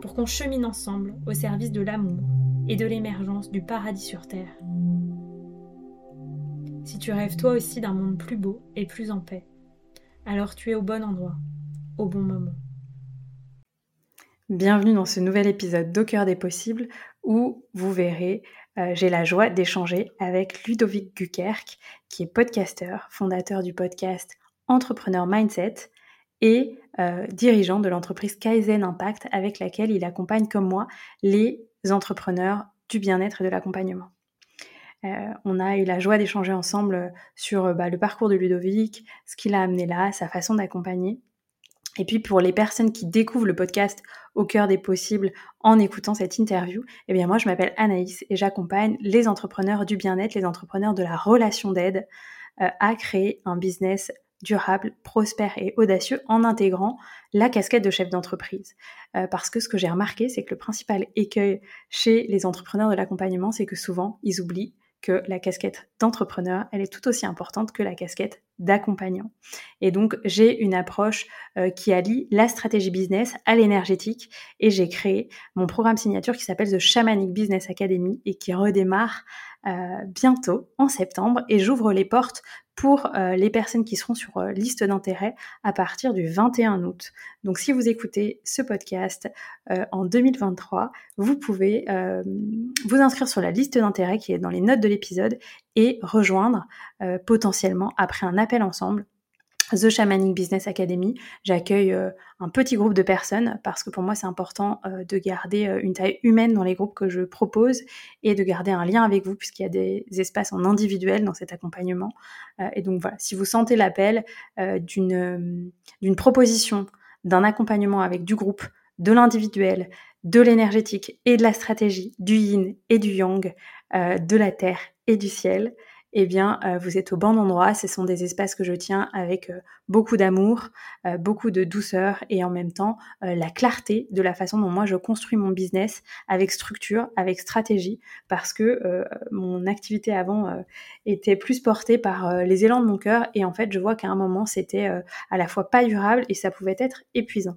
pour qu'on chemine ensemble au service de l'amour et de l'émergence du paradis sur Terre. Si tu rêves toi aussi d'un monde plus beau et plus en paix, alors tu es au bon endroit, au bon moment. Bienvenue dans ce nouvel épisode d'Au cœur des possibles où vous verrez, euh, j'ai la joie d'échanger avec Ludovic Gukerk, qui est podcasteur, fondateur du podcast Entrepreneur Mindset et euh, dirigeant de l'entreprise Kaizen Impact avec laquelle il accompagne comme moi les entrepreneurs du bien-être et de l'accompagnement. Euh, on a eu la joie d'échanger ensemble sur bah, le parcours de Ludovic, ce qu'il a amené là, sa façon d'accompagner. Et puis pour les personnes qui découvrent le podcast au cœur des possibles en écoutant cette interview, eh bien moi je m'appelle Anaïs et j'accompagne les entrepreneurs du bien-être, les entrepreneurs de la relation d'aide euh, à créer un business durable, prospère et audacieux en intégrant la casquette de chef d'entreprise. Euh, parce que ce que j'ai remarqué, c'est que le principal écueil chez les entrepreneurs de l'accompagnement, c'est que souvent, ils oublient que la casquette d'entrepreneur, elle est tout aussi importante que la casquette d'accompagnant. Et donc, j'ai une approche euh, qui allie la stratégie business à l'énergétique et j'ai créé mon programme signature qui s'appelle The Shamanic Business Academy et qui redémarre euh, bientôt en septembre et j'ouvre les portes pour euh, les personnes qui seront sur liste d'intérêt à partir du 21 août. Donc si vous écoutez ce podcast en 2023, vous pouvez vous inscrire sur la liste d'intérêt qui est dans les notes de l'épisode rejoindre potentiellement après un appel ensemble The Shamanic Business Academy. J'accueille euh, un petit groupe de personnes parce que pour moi c'est important euh, de garder euh, une taille humaine dans les groupes que je propose et de garder un lien avec vous puisqu'il y a des espaces en individuel dans cet accompagnement. et donc voilà, si vous sentez l'appel d'une proposition, d'un accompagnement avec du groupe, de l'individuel, de l'énergétique et de la stratégie, du yin et du yang, de la terre du ciel, eh bien, euh, vous êtes au bon endroit. Ce sont des espaces que je tiens avec euh, beaucoup d'amour, euh, beaucoup de douceur et en même temps la clarté de la façon dont moi je construis mon business avec structure, avec stratégie, parce que mon activité avant était plus portée par les élans de mon cœur et en fait, je vois qu'à un moment, c'était à la fois pas durable et ça pouvait être épuisant.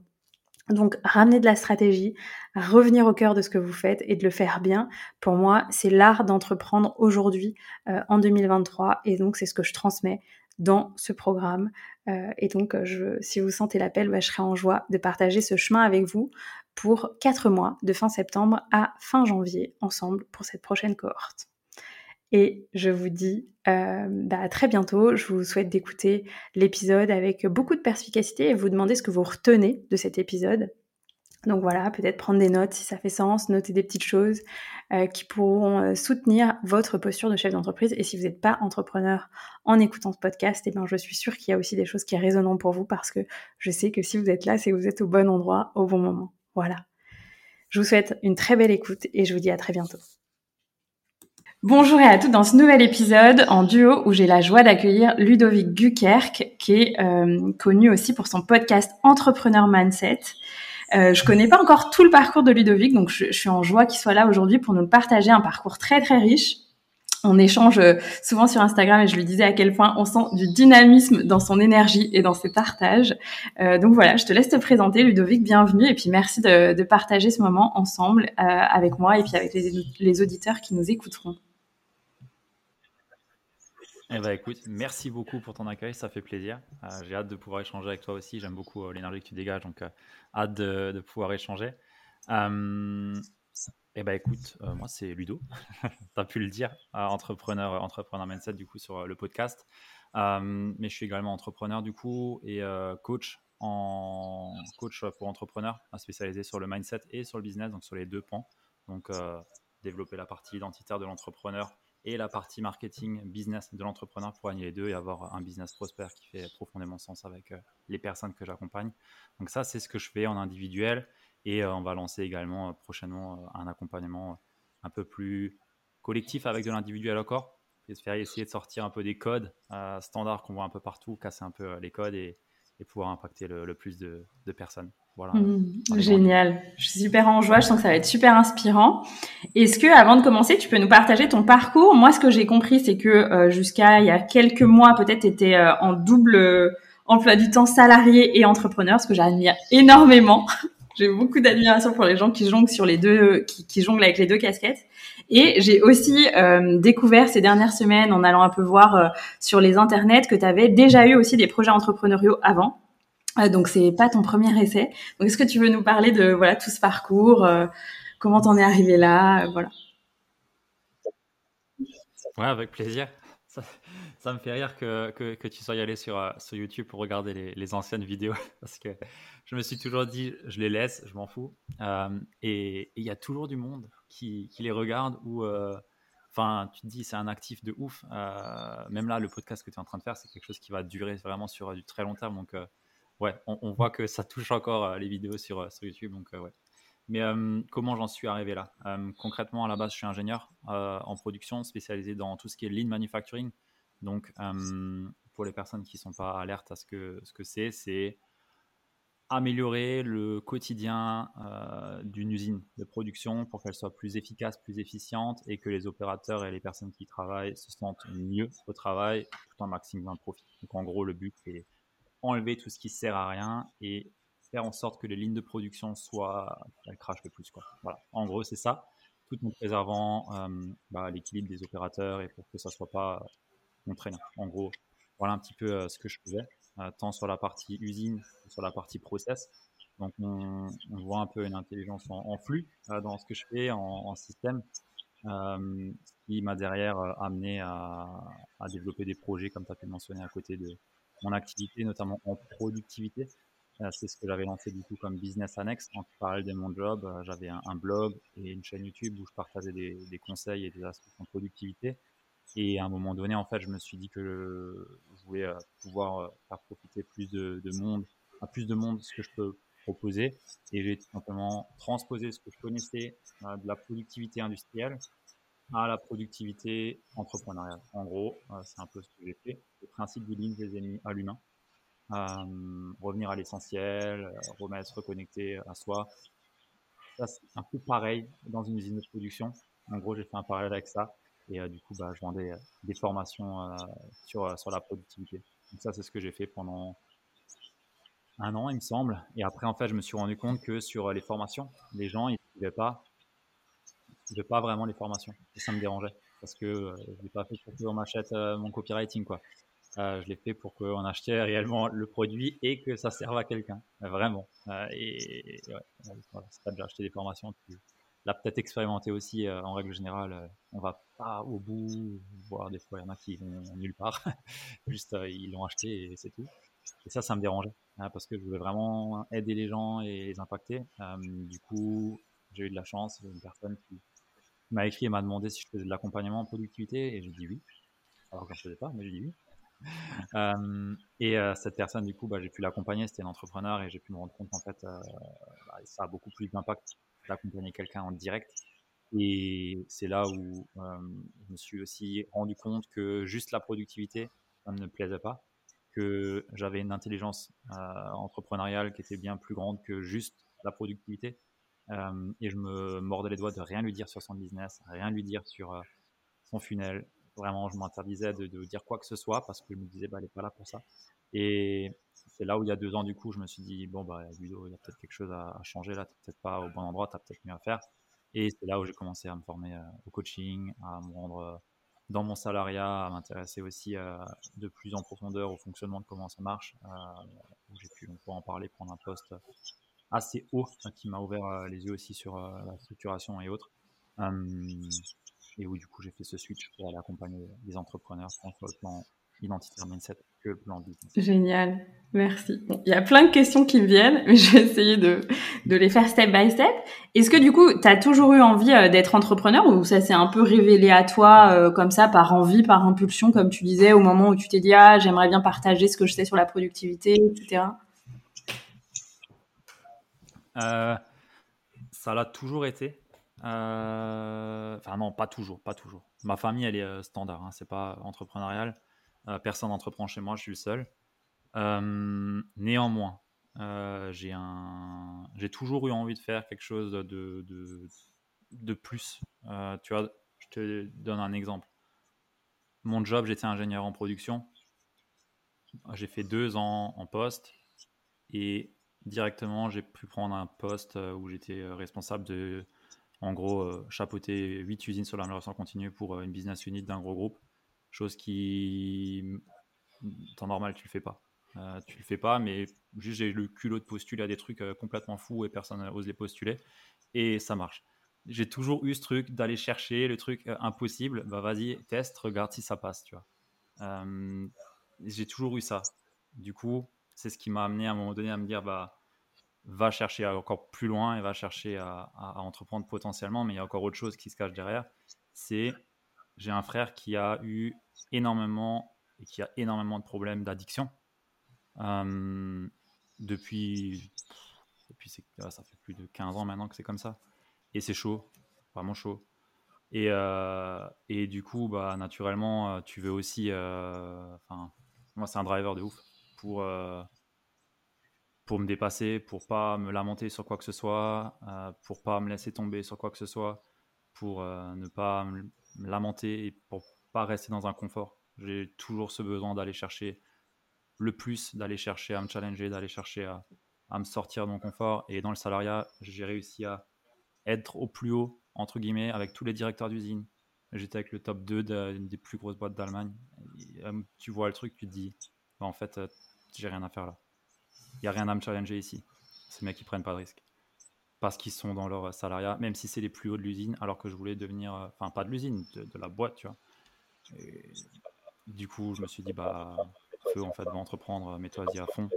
Donc, ramener de la stratégie, revenir au cœur de ce que vous faites et de le faire bien, pour moi, c'est l'art d'entreprendre aujourd'hui, euh, en 2023. Et donc, c'est ce que je transmets dans ce programme. Euh, et donc, si vous sentez l'appel, bah, je serai en joie de partager ce chemin avec vous pour quatre mois, de fin septembre à fin janvier, ensemble pour cette prochaine cohorte. Et je vous dis euh, bah, à très bientôt. Je vous souhaite d'écouter l'épisode avec beaucoup de perspicacité et vous demander ce que vous retenez de cet épisode. Donc voilà, peut-être prendre des notes si ça fait sens, noter des petites choses euh, qui pourront euh, soutenir votre posture de chef d'entreprise. Et si vous n'êtes pas entrepreneur en écoutant ce podcast, eh ben, je suis sûre qu'il y a aussi des choses qui résonnent pour vous parce que je sais que si vous êtes là, c'est que vous êtes au bon endroit, au bon moment. Voilà. Je vous souhaite une très belle écoute et je vous dis à très bientôt. Bonjour et à toutes dans ce nouvel épisode en duo où j'ai la joie d'accueillir Ludovic Gukerk qui est euh, connu aussi pour son podcast Entrepreneur Mindset. Euh, je connais pas encore tout le parcours de Ludovic, donc je, suis en joie qu'il soit là aujourd'hui pour nous partager un parcours très très riche. On échange euh, souvent sur Instagram et je lui disais à quel point on sent du dynamisme dans son énergie et dans ses partages. Donc voilà, je te laisse te présenter, Ludovic, bienvenue et puis merci de, partager ce moment ensemble avec moi et puis avec les auditeurs qui nous écouteront. Eh ben, écoute, merci beaucoup pour ton accueil, ça fait plaisir. Euh, j'ai hâte de pouvoir échanger avec toi aussi. J'aime beaucoup euh, l'énergie que tu dégages, donc euh, hâte de, pouvoir échanger. Eh ben écoute, moi c'est Ludo, tu as pu le dire, entrepreneur, entrepreneur mindset du coup sur le podcast. mais je suis également entrepreneur du coup et coach en coach pour entrepreneurs, spécialisé sur le mindset et sur le business, donc sur les deux pans. Donc développer la partie identitaire de l'entrepreneur et la partie marketing business de l'entrepreneur pour gagner les deux et avoir un business prospère qui fait profondément sens avec euh, les personnes que j'accompagne. Donc ça, c'est ce que je fais en individuel et euh, on va lancer également euh, prochainement un accompagnement un peu plus collectif avec de l'individuel encore. Essayer de sortir un peu des codes standards qu'on voit un peu partout, casser un peu les codes et, pouvoir impacter le, plus de personnes. Mmh, génial. Je suis super en joie. Je sens que ça va être super inspirant. Est-ce que, avant de commencer, tu peux nous partager ton parcours? Moi, ce que j'ai compris, c'est que euh, jusqu'à il y a quelques mois, peut-être, tu étais euh, en double euh, emploi du temps salarié et entrepreneur, ce que j'admire énormément. j'ai beaucoup d'admiration pour les gens qui jonglent sur les deux, qui, qui jonglent avec les deux casquettes. Et j'ai aussi découvert ces dernières semaines, en allant un peu voir sur les internets, que tu avais déjà eu aussi des projets entrepreneuriaux avant. Euh, donc c'est pas ton premier essai. Donc est-ce que tu veux nous parler de voilà tout ce parcours, euh, comment t'en es arrivé là, euh, voilà. Ouais, avec plaisir. Ça, me fait rire que, que, tu sois allé sur, sur YouTube pour regarder les, anciennes vidéos parce que je me suis toujours dit, je les laisse, je m'en fous. et il y a toujours du monde qui, qui les regarde ou, enfin, tu te dis, c'est un actif de ouf. même là, le podcast que tu es en train de faire, c'est quelque chose qui va durer vraiment sur du très long terme. Donc, ouais, on, voit que ça touche encore euh, les vidéos sur, euh, sur YouTube. Donc, euh, ouais. Mais comment j'en suis arrivé là? Concrètement, à la base, je suis ingénieur en production spécialisé dans tout ce qui est lean manufacturing. Donc, pour les personnes qui ne sont pas alertes à ce que ce que c'est, c'est améliorer le quotidien d'une usine de production pour qu'elle soit plus efficace, plus efficiente et que les opérateurs et les personnes qui travaillent se sentent mieux au travail tout en maximum profit. Donc en gros, le but c'est enlever tout ce qui sert à rien et faire en sorte que les lignes de production soient elles crachent le plus quoi. Voilà. En gros, c'est ça, tout en préservant euh, bah, l'équilibre des opérateurs et pour que ça soit pas contraignant. En gros, voilà un petit peu euh, ce que je faisais, euh, tant sur la partie usine que sur la partie process. Donc on, voit un peu une intelligence en, flux dans ce que je fais en, système, ce qui m'a derrière amené à, à, développer des projets comme tu as pu mentionner à côté de, mon activité, notamment en productivité. Euh, c'est ce que j'avais lancé du coup comme business annexe. En parallèle de mon job, euh, j'avais un, blog et une chaîne YouTube où je partageais des, conseils et des astuces en productivité. Et à un moment donné, en fait, je me suis dit que je voulais euh, pouvoir faire profiter plus de, monde, à plus de monde ce que je peux proposer. Et j'ai tout simplement transposé ce que je connaissais de la productivité industrielle à la productivité entrepreneuriale. En gros, c'est un peu ce que j'ai fait le principe du lean, je les ai mis à l'humain. Euh, revenir à l'essentiel, euh, remettre, se reconnecter à soi. Ça, c'est un peu pareil dans une usine de production. En gros, j'ai fait un parallèle avec ça. Et euh, du coup, bah, je vendais des formations sur, sur la productivité. Donc ça, c'est ce que j'ai fait pendant un an, il me semble. Et après, en fait, je me suis rendu compte que sur les formations, les gens, ils ne pas, pas vraiment les formations. Et ça me dérangeait. Parce que je n'ai pas fait pour qu'on m'achète mon copywriting, quoi. Euh, je l'ai fait pour qu'on achète réellement le produit et que ça serve à quelqu'un, euh, vraiment. Euh, et, ouais, si tu déjà acheté des formations, tu l'as peut-être expérimenté aussi. en règle générale, on va pas au bout, voire des fois il y en a qui vont nulle part. Juste ils l'ont acheté et c'est tout. Et ça, ça me dérangeait hein, parce que je voulais vraiment aider les gens et les impacter. du coup, j'ai eu de la chance. Une personne qui m'a écrit et m'a demandé si je faisais de l'accompagnement en productivité et j'ai dit oui. Alors que je ne faisais pas, mais j'ai dit oui. Euh, et euh, cette personne, du coup, bah, j'ai pu l'accompagner. C'était un entrepreneur et j'ai pu me rendre compte qu'en fait, euh, bah, ça a beaucoup plus d'impact d'accompagner quelqu'un en direct. Et c'est là où je me suis aussi rendu compte que juste la productivité, ça ne me plaisait pas. Que j'avais une intelligence entrepreneuriale qui était bien plus grande que juste la productivité. Et je me mordais les doigts de rien lui dire sur son business, rien lui dire sur son funnel, Vraiment, je m'interdisais de, dire quoi que ce soit parce que je me disais, bah, elle n'est pas là pour ça. Et c'est là où il y a deux ans, du coup, je me suis dit, bon, bah, il y a peut-être quelque chose à, changer là, tu peut-être pas au bon endroit, tu as peut-être mieux à faire. Et c'est là où j'ai commencé à me former euh, au coaching, à me rendre euh, dans mon salariat, à m'intéresser aussi euh, de plus en profondeur au fonctionnement de comment ça marche, où j'ai pu on en parler, prendre un poste assez haut qui m'a ouvert les yeux aussi sur la structuration et autres. et où du coup j'ai fait ce switch pour aller accompagner les entrepreneurs entre le plan identitaire mindset que le plan business. Génial, merci. il y a plein de questions qui me viennent, mais je vais essayer de, de les faire step by step. Est-ce que du coup, tu as toujours eu envie euh, d'être entrepreneur ou ça s'est un peu révélé à toi euh, comme ça, par envie, par impulsion, comme tu disais, au moment où tu t'es dit, ah, j'aimerais bien partager ce que je sais sur la productivité, etc. Euh, ça l'a toujours été. Enfin non, pas toujours, pas toujours. Ma famille, elle est standard, hein, c'est pas entrepreneurial. Euh, personne n'entreprend chez moi, je suis le seul. Euh, néanmoins, euh, j'ai un... toujours eu envie de faire quelque chose de, de, de plus. tu vois, je te donne un exemple. Mon job, j'étais ingénieur en production. J'ai fait deux ans en poste et directement, j'ai pu prendre un poste où j'étais responsable de, en gros, chapeauter huit usines sur l'amélioration continue pour une business unit d'un gros groupe. Chose qui, temps normal, tu le fais pas. Euh, tu le fais pas, mais juste j'ai le culot de postuler à des trucs euh, complètement fous et personne n'ose les postuler. Et ça marche. J'ai toujours eu ce truc d'aller chercher le truc euh, impossible. Bah vas-y, teste, regarde si ça passe, tu vois. j'ai toujours eu ça. Du coup, c'est ce qui m'a amené à un moment donné à me dire, bah, va chercher encore plus loin et va chercher à, entreprendre potentiellement, mais il y a encore autre chose qui se cache derrière. C'est j'ai un frère qui a eu énormément et qui a énormément de problèmes d'addiction. Euh, depuis, depuis ah, ça fait plus de 15 ans maintenant que c'est comme ça. Et c'est chaud, vraiment chaud. Et, euh, et du coup, bah, naturellement, euh, tu veux aussi. Enfin, moi, c'est un driver de ouf pour, pour me dépasser, pour pas me lamenter sur quoi que ce soit, pour pas me laisser tomber sur quoi que ce soit, pour ne pas me lamenter et pour pas rester dans un confort. J'ai toujours ce besoin d'aller chercher le plus, d'aller chercher à me challenger, d'aller chercher à, à, me sortir de mon confort. Et dans le salariat, j'ai réussi à être au plus haut, entre guillemets, avec tous les directeurs d'usine. J'étais avec le top 2 des plus grosses boîtes d'Allemagne. Euh, tu vois le truc, tu te dis, bah, en fait, euh, j'ai rien à faire là. Il n'y a rien à me challenger ici. Ces mecs, qui prennent pas de risques parce qu'ils sont dans leur salariat, même si c'est les plus hauts de l'usine, alors que je voulais devenir, euh, enfin pas de l'usine, de, la boîte, tu vois. du coup, je me suis dit, bah, feu, en fait, va entreprendre, mets-toi-y à fond,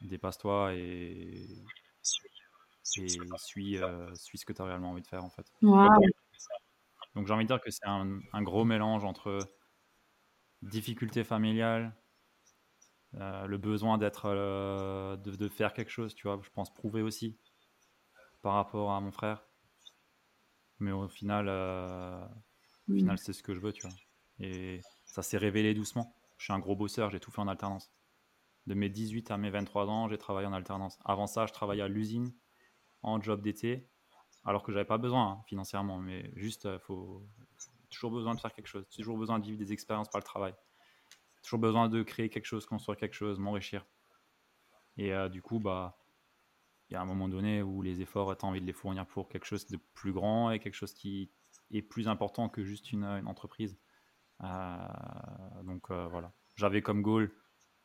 dépasse-toi et, et suis, euh, suis ce que tu as réellement envie de faire, en fait. Donc j'ai envie de dire que c'est un, gros mélange entre difficulté familiale, euh, le besoin d'être, de, de, faire quelque chose, tu vois, je pense prouver aussi par rapport à mon frère. Mais au final, euh, au final c'est ce que je veux, tu vois. Et ça s'est révélé doucement. Je suis un gros bosseur, j'ai tout fait en alternance. De mes 18 à mes 23 ans, j'ai travaillé en alternance. Avant ça, je travaillais à l'usine en job d'été, alors que j'avais pas besoin hein, financièrement, mais juste, il euh, faut toujours besoin de faire quelque chose, toujours besoin de vivre des expériences par le travail, toujours besoin de créer quelque chose, construire quelque chose, m'enrichir. Et euh, du coup, bah, il y a un moment donné où les efforts, tu envie de les fournir pour quelque chose de plus grand et quelque chose qui est plus important que juste une, entreprise. Euh, donc euh, voilà, j'avais comme goal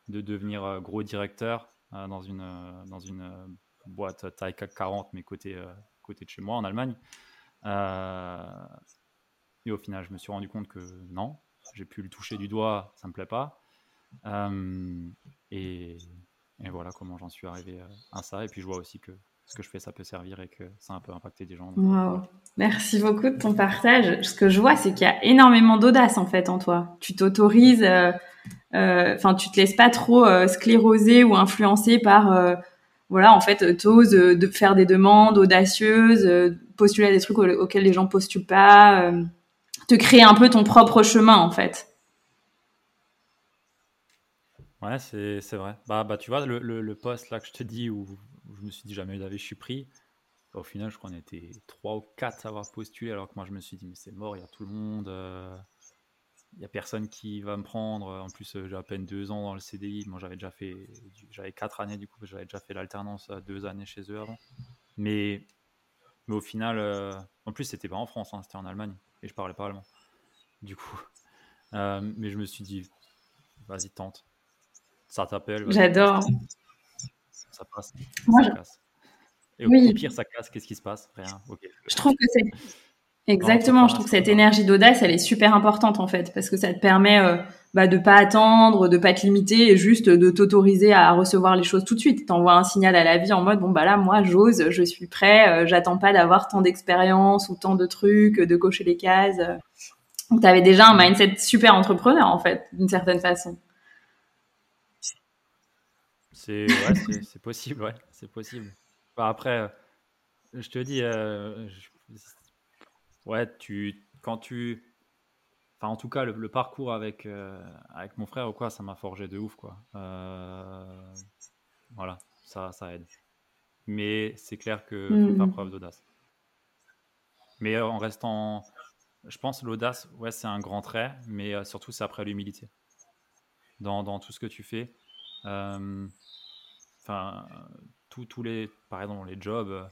de devenir euh, gros directeur dans une, dans une boîte taille CAC 40, mais côté, côté de chez moi en Allemagne. et au final, je me suis rendu compte que non, j'ai pu le toucher du doigt, ça me plaît pas. et et voilà comment j'en suis arrivé euh, à ça. Et puis je vois aussi que ce que je fais, ça peut servir et que ça a un peu impacté des gens. Merci beaucoup de ton partage. Ce que je vois, c'est qu'il y a énormément d'audace en fait en toi. Tu t'autorises, euh, euh, enfin, tu te laisses pas trop scléroser ou influencer par, voilà, en fait, t'oses de faire des demandes audacieuses, postuler à des trucs auxquels les gens postulent pas, te créer un peu ton propre chemin en fait. Ouais, c'est, vrai. Bah, bah, tu vois, le, le, poste là que je te dis où, je me suis dit jamais d'avis, je suis pris. Bah, au final, je crois qu'on était trois ou quatre à avoir postulé, alors que moi, je me suis dit, mais c'est mort, il y a tout le monde. Euh, il n'y a personne qui va me prendre. En plus, euh, j'ai à peine deux ans dans le CDI. Moi, j'avais déjà fait, j'avais quatre années du coup, j'avais déjà fait l'alternance à deux années chez eux avant. Mais, mais au final, euh, en plus, c'était pas en France, hein, c'était en Allemagne et je parlais pas allemand. Du coup, mais je me suis dit, vas-y, tente. Ça t'appelle. J'adore. Ça passe. Moi, Et au pire, ça casse, qu'est-ce qui se passe? Rien. Je trouve que c'est. Exactement, je trouve que cette énergie d'audace, elle est super importante en fait, parce que ça te permet euh, bah, de pas attendre, de pas te limiter, et juste de t'autoriser à recevoir les choses tout de suite. T'envoies un signal à la vie en mode bon bah là moi j'ose, je suis prêt, euh, j'attends pas d'avoir tant d'expérience ou tant de trucs, de cocher les cases. Donc t'avais déjà un mindset super entrepreneur en fait, d'une certaine façon. C'est ouais, possible, ouais, c'est possible. Bah, après, euh, je te dis, euh, ouais, tu, quand tu, enfin, en tout cas, le, parcours avec, euh, avec mon frère ou quoi, ça m'a forgé de ouf, quoi. voilà, ça, ça aide. Mais c'est clair que faut faire mmh. preuve d'audace. Mais en restant, je pense l'audace, ouais, c'est un grand trait, mais surtout c'est après l'humilité. Dans, dans, tout ce que tu fais. Enfin, tous les, par exemple, les jobs, euh,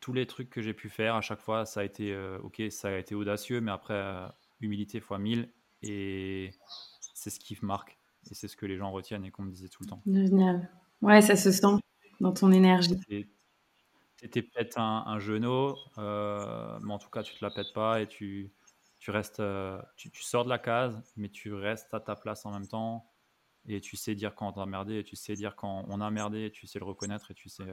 tous les trucs que j'ai pu faire, à chaque fois, ça a été, euh, ok, ça a été audacieux, mais après, euh, humilité fois 1000, et c'est ce qui marque, et c'est ce que les gens retiennent et qu'on me disait tout le temps. Génial. Ouais, ça se sent dans ton énergie. T'étais peut-être un, un genou, mais en tout cas, tu te la pètes pas et tu, tu restes, tu, tu, sors de la case, mais tu restes à ta place en même temps et tu sais dire quand on a merdé, et tu sais dire quand on a merdé, et tu sais le reconnaître, et tu sais.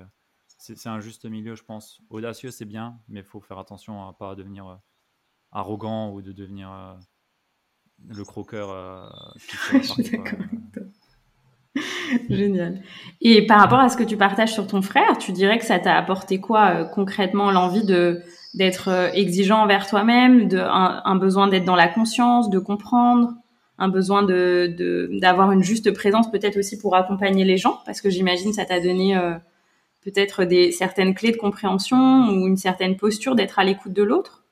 Euh, c'est un juste milieu, je pense. Audacieux, c'est bien, mais il faut faire attention à pas devenir euh, arrogant ou de devenir euh, le croqueur. Génial. Et par rapport à ce que tu partages sur ton frère, tu dirais que ça t'a apporté quoi concrètement L'envie de d'être exigeant envers toi-même, de un besoin d'être dans la conscience, de comprendre un besoin de d'avoir une juste présence peut-être aussi pour accompagner les gens? Parce que j'imagine ça t'a donné euh, peut-être des certaines clés de compréhension ou une certaine posture d'être à l'écoute de l'autre?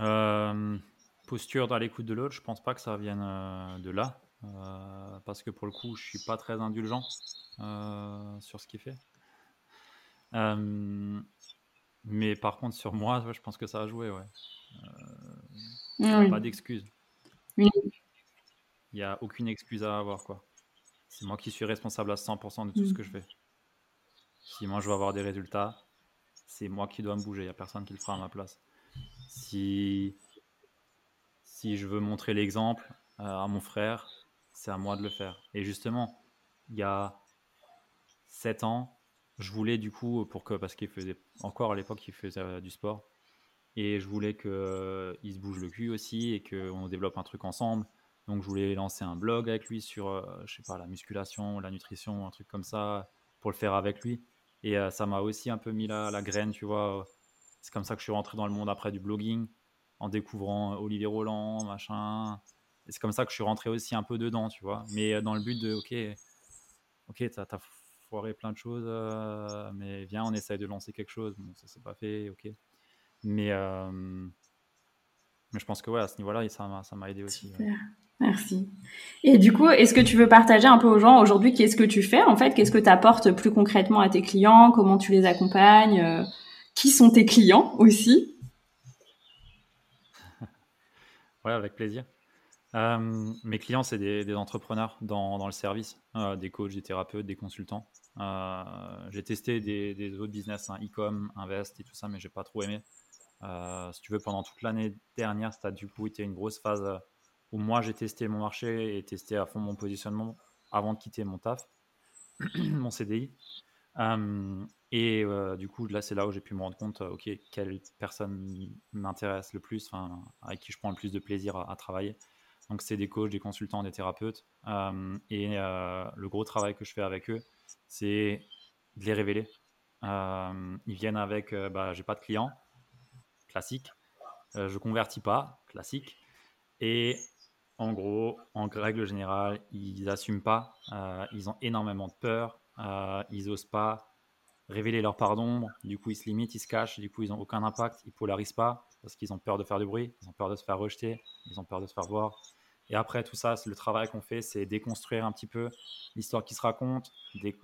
Euh, posture dans l'écoute de l'autre je pense pas que ça vienne euh, de là parce que pour le coup je suis pas très indulgent sur ce qu'il fait. Mais par contre sur moi je pense que ça a joué ouais. Euh, pas d'excuse. Il n'y a aucune excuse à avoir, quoi. C'est moi qui suis responsable à 100% de tout ce que je fais. Si moi je veux avoir des résultats, c'est moi qui dois me bouger. Il n'y a personne qui le fera à ma place. Si, si je veux montrer l'exemple euh, à mon frère, c'est à moi de le faire. Et justement, il y a 7 ans, je voulais du coup, pour que, parce qu'il faisait encore à l'époque, il faisait euh, du sport, et je voulais qu'il euh, se bouge le cul aussi et qu'on développe un truc ensemble. Donc je voulais lancer un blog avec lui sur, euh, je sais pas, la musculation, la nutrition, un truc comme ça, pour le faire avec lui. Et euh, ça m'a aussi un peu mis la, la graine, tu vois. C'est comme ça que je suis rentré dans le monde après du blogging, en découvrant Olivier Roland, machin. Et c'est comme ça que je suis rentré aussi un peu dedans, tu vois. Mais dans le but de, ok, ok, t'as as foiré plein de choses, mais viens, on essaye de lancer quelque chose. Bon, ça s'est pas fait, ok. Mais, euh, mais je pense que ouais, à ce niveau-là, ça m'a aidé aussi. Merci. Et du coup, est-ce que tu veux partager un peu aux gens aujourd'hui qu'est-ce que tu fais en fait? Qu'est-ce que tu apportes plus concrètement à tes clients? Comment tu les accompagnes? Euh, Qui sont tes clients aussi? Ouais, avec plaisir. Euh, mes clients, c'est des, entrepreneurs dans, dans le service, des coachs, des thérapeutes, des consultants. j'ai testé des, autres business, hein, e-com, invest et tout ça, mais j'ai pas trop aimé. Euh, si tu veux, pendant toute l'année dernière, ça a du coup été une grosse phase euh, où moi j'ai testé mon marché et testé à fond mon positionnement avant de quitter mon taf, mon CDI. Euh, et du coup, là, c'est là où j'ai pu me rendre compte, ok, quelle personne m'intéresse le plus, avec qui je prends le plus de plaisir à, travailler. Donc, c'est des coachs, des consultants, des thérapeutes. et le gros travail que je fais avec eux, c'est de les révéler. ils viennent avec, bah, j'ai pas de clients, classique. Euh, je convertis pas, classique. Et en gros, en règle générale, ils n'assument pas. Euh, ils ont énormément de peur. Euh, ils osent pas révéler leur part d'ombre. Du coup, ils se limitent, ils se cachent. Du coup, ils n'ont aucun impact. Ils polarisent pas parce qu'ils ont peur de faire du bruit. Ils ont peur de se faire rejeter. Ils ont peur de se faire voir. Et après, tout ça, le travail qu'on fait, c'est déconstruire un petit peu l'histoire qui se raconte,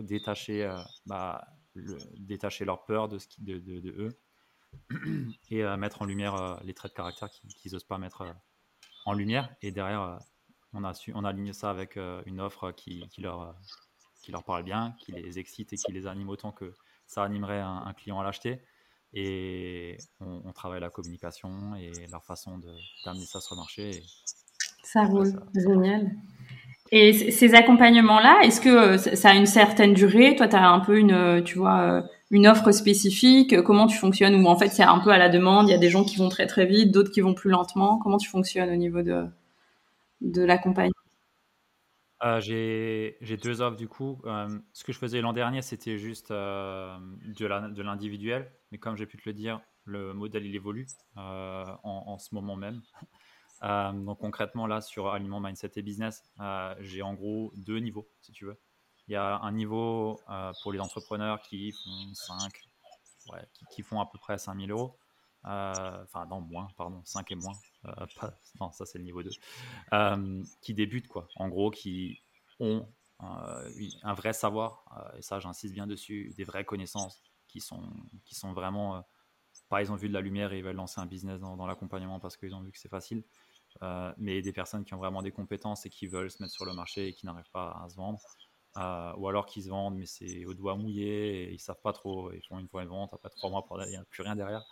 détacher, euh, bah, détacher leur peur de, ce de, eux et mettre en lumière les traits de caractère qu'ils n'osent pas mettre en lumière et derrière euh, on a, su, on a aligné ça avec une offre qui, qui, leur, qui leur parle bien, qui les excite et qui les anime autant que ça animerait un, client à l'acheter. Et on, travaille la communication et leur façon d'amener ça sur le marché. ça roule, génial. Et ces accompagnements-là, est-ce que euh, ça a une certaine durée? Toi, tu as un peu une, euh, tu vois, euh, une offre spécifique Comment tu fonctionnes Ou en fait, c'est un peu à la demande, il y a des gens qui vont très très vite, d'autres qui vont plus lentement. Comment tu fonctionnes au niveau de, de l'accompagnement J'ai deux offres du coup. ce que je faisais l'an dernier, c'était juste de l'individuel. Mais comme j'ai pu te le dire, le modèle, il évolue en, en, ce moment même. Euh, donc concrètement, là, sur Aliment Mindset et Business, euh, j'ai en gros deux niveaux, si tu veux. Il y a un niveau euh, pour les entrepreneurs qui font 5, qui, font à peu près 5000 euros. Enfin, non, moins, pardon, 5 et moins. non, ça c'est le niveau 2. qui débutent, quoi. En gros, qui ont un vrai savoir, et ça j'insiste bien dessus, des vraies connaissances qui sont, qui sont vraiment... pas ils ont vu de la lumière et ils veulent lancer un business dans, l'accompagnement parce qu'ils ont vu que c'est facile. Euh, mais des personnes qui ont vraiment des compétences et qui veulent se mettre sur le marché et qui n'arrivent pas à se vendre. Euh, ou alors qu'ils se vendent, mais c'est au doigt mouillé et ils savent pas trop. Ils font une fois une vente, après trois mois, il n'y a plus rien derrière.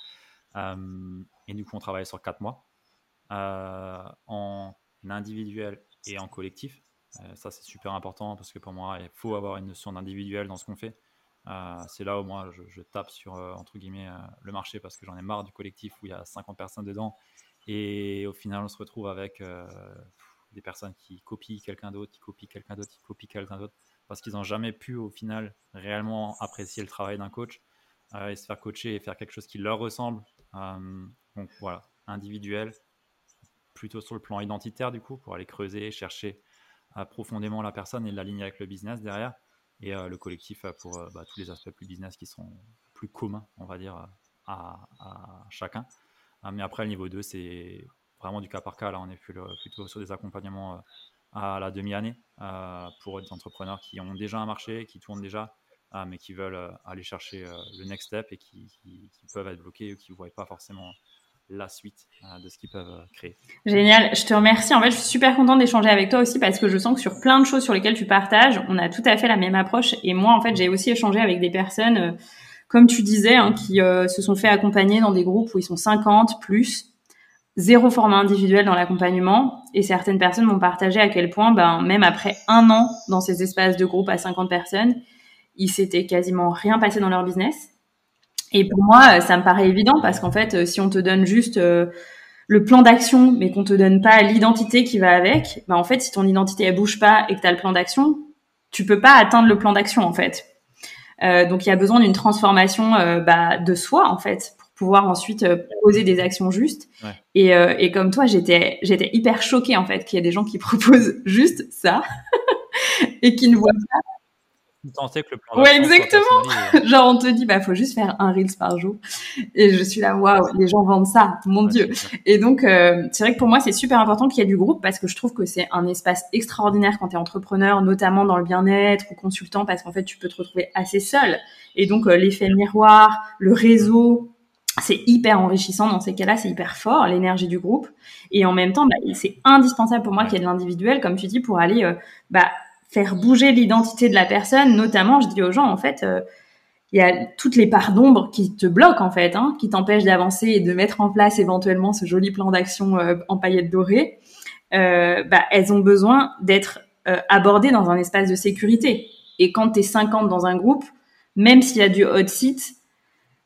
Euh, et du coup, on travaille sur quatre mois en individuel et en collectif. ça, c'est super important parce que pour moi, il faut avoir une notion d'individuel dans ce qu'on fait. c'est là où moi, je, je tape sur, entre guillemets, le marché parce que j'en ai marre du collectif où il y a 50 personnes dedans et au final, on se retrouve avec euh, des personnes qui copient quelqu'un d'autre, qui copient quelqu'un d'autre, qui copient quelqu'un d'autre, parce qu'ils n'ont jamais pu au final réellement apprécier le travail d'un coach euh, et se faire coacher et faire quelque chose qui leur ressemble. Euh, donc voilà, individuel, plutôt sur le plan identitaire du coup, pour aller creuser, chercher profondément la personne et l'aligner avec le business derrière. Et le collectif pour bah, tous les aspects plus business qui sont plus communs, on va dire, à chacun. Ah, mais après, le niveau 2, c'est vraiment du cas par cas. Là, on est plutôt sur des accompagnements euh, à la demi-année euh, pour des entrepreneurs qui ont déjà un marché, qui tournent déjà, euh, mais qui veulent aller chercher le next step et qui, peuvent être bloqués ou qui ne voient pas forcément la suite de ce qu'ils peuvent créer. Génial, je te remercie. En fait, je suis super contente d'échanger avec toi aussi parce que je sens que sur plein de choses sur lesquelles tu partages, on a tout à fait la même approche. Et moi, en fait, j'ai aussi échangé avec des personnes comme tu disais, hein, qui euh, se sont fait accompagner dans des groupes où ils sont 50 plus, zéro format individuel dans l'accompagnement. Et certaines personnes m'ont partagé à quel point, ben, même après un an dans ces espaces de groupe à 50 personnes, il s'était quasiment rien passé dans leur business. Et pour moi, euh, ça me paraît évident parce qu'en fait, euh, si on te donne juste le plan d'action, mais qu'on te donne pas l'identité qui va avec, ben en fait, si ton identité elle bouge pas et que tu as le plan d'action, tu peux pas atteindre le plan d'action en fait. Euh, donc il y a besoin d'une transformation euh, bah, de soi en fait pouvoir ensuite euh, poser des actions justes. Et, et, comme toi, j'étais j'étais hyper choquée en fait qu'il y ait des gens qui proposent juste ça et qui ne voient pas que le plan Ouais, exactement. Genre, on te dit, bah, faut juste faire un Reels par jour. Et je suis là, waouh, les gens vendent ça, mon Dieu. Et donc, euh, c'est vrai que pour moi, c'est super important qu'il y ait du groupe parce que je trouve que c'est un espace extraordinaire quand tu es entrepreneur, notamment dans le bien-être ou consultant, parce qu'en fait, tu peux te retrouver assez seul. Et donc, euh, l'effet miroir, le réseau, c'est hyper enrichissant dans ces cas-là, c'est hyper fort, l'énergie du groupe. Et en même temps, bah, c'est indispensable pour moi qu'il y ait de l'individuel, comme tu dis, pour aller, euh, bah, faire bouger l'identité de la personne. Notamment, je dis aux gens, en fait, euh, il y a toutes les parts d'ombre qui te bloquent, en fait, hein, qui t'empêchent d'avancer et de mettre en place éventuellement ce joli plan d'action euh, en paillettes dorées. Bah, elles ont besoin d'être abordées dans un espace de sécurité. Et quand tu es 50 dans un groupe, même s'il y a du hot seat,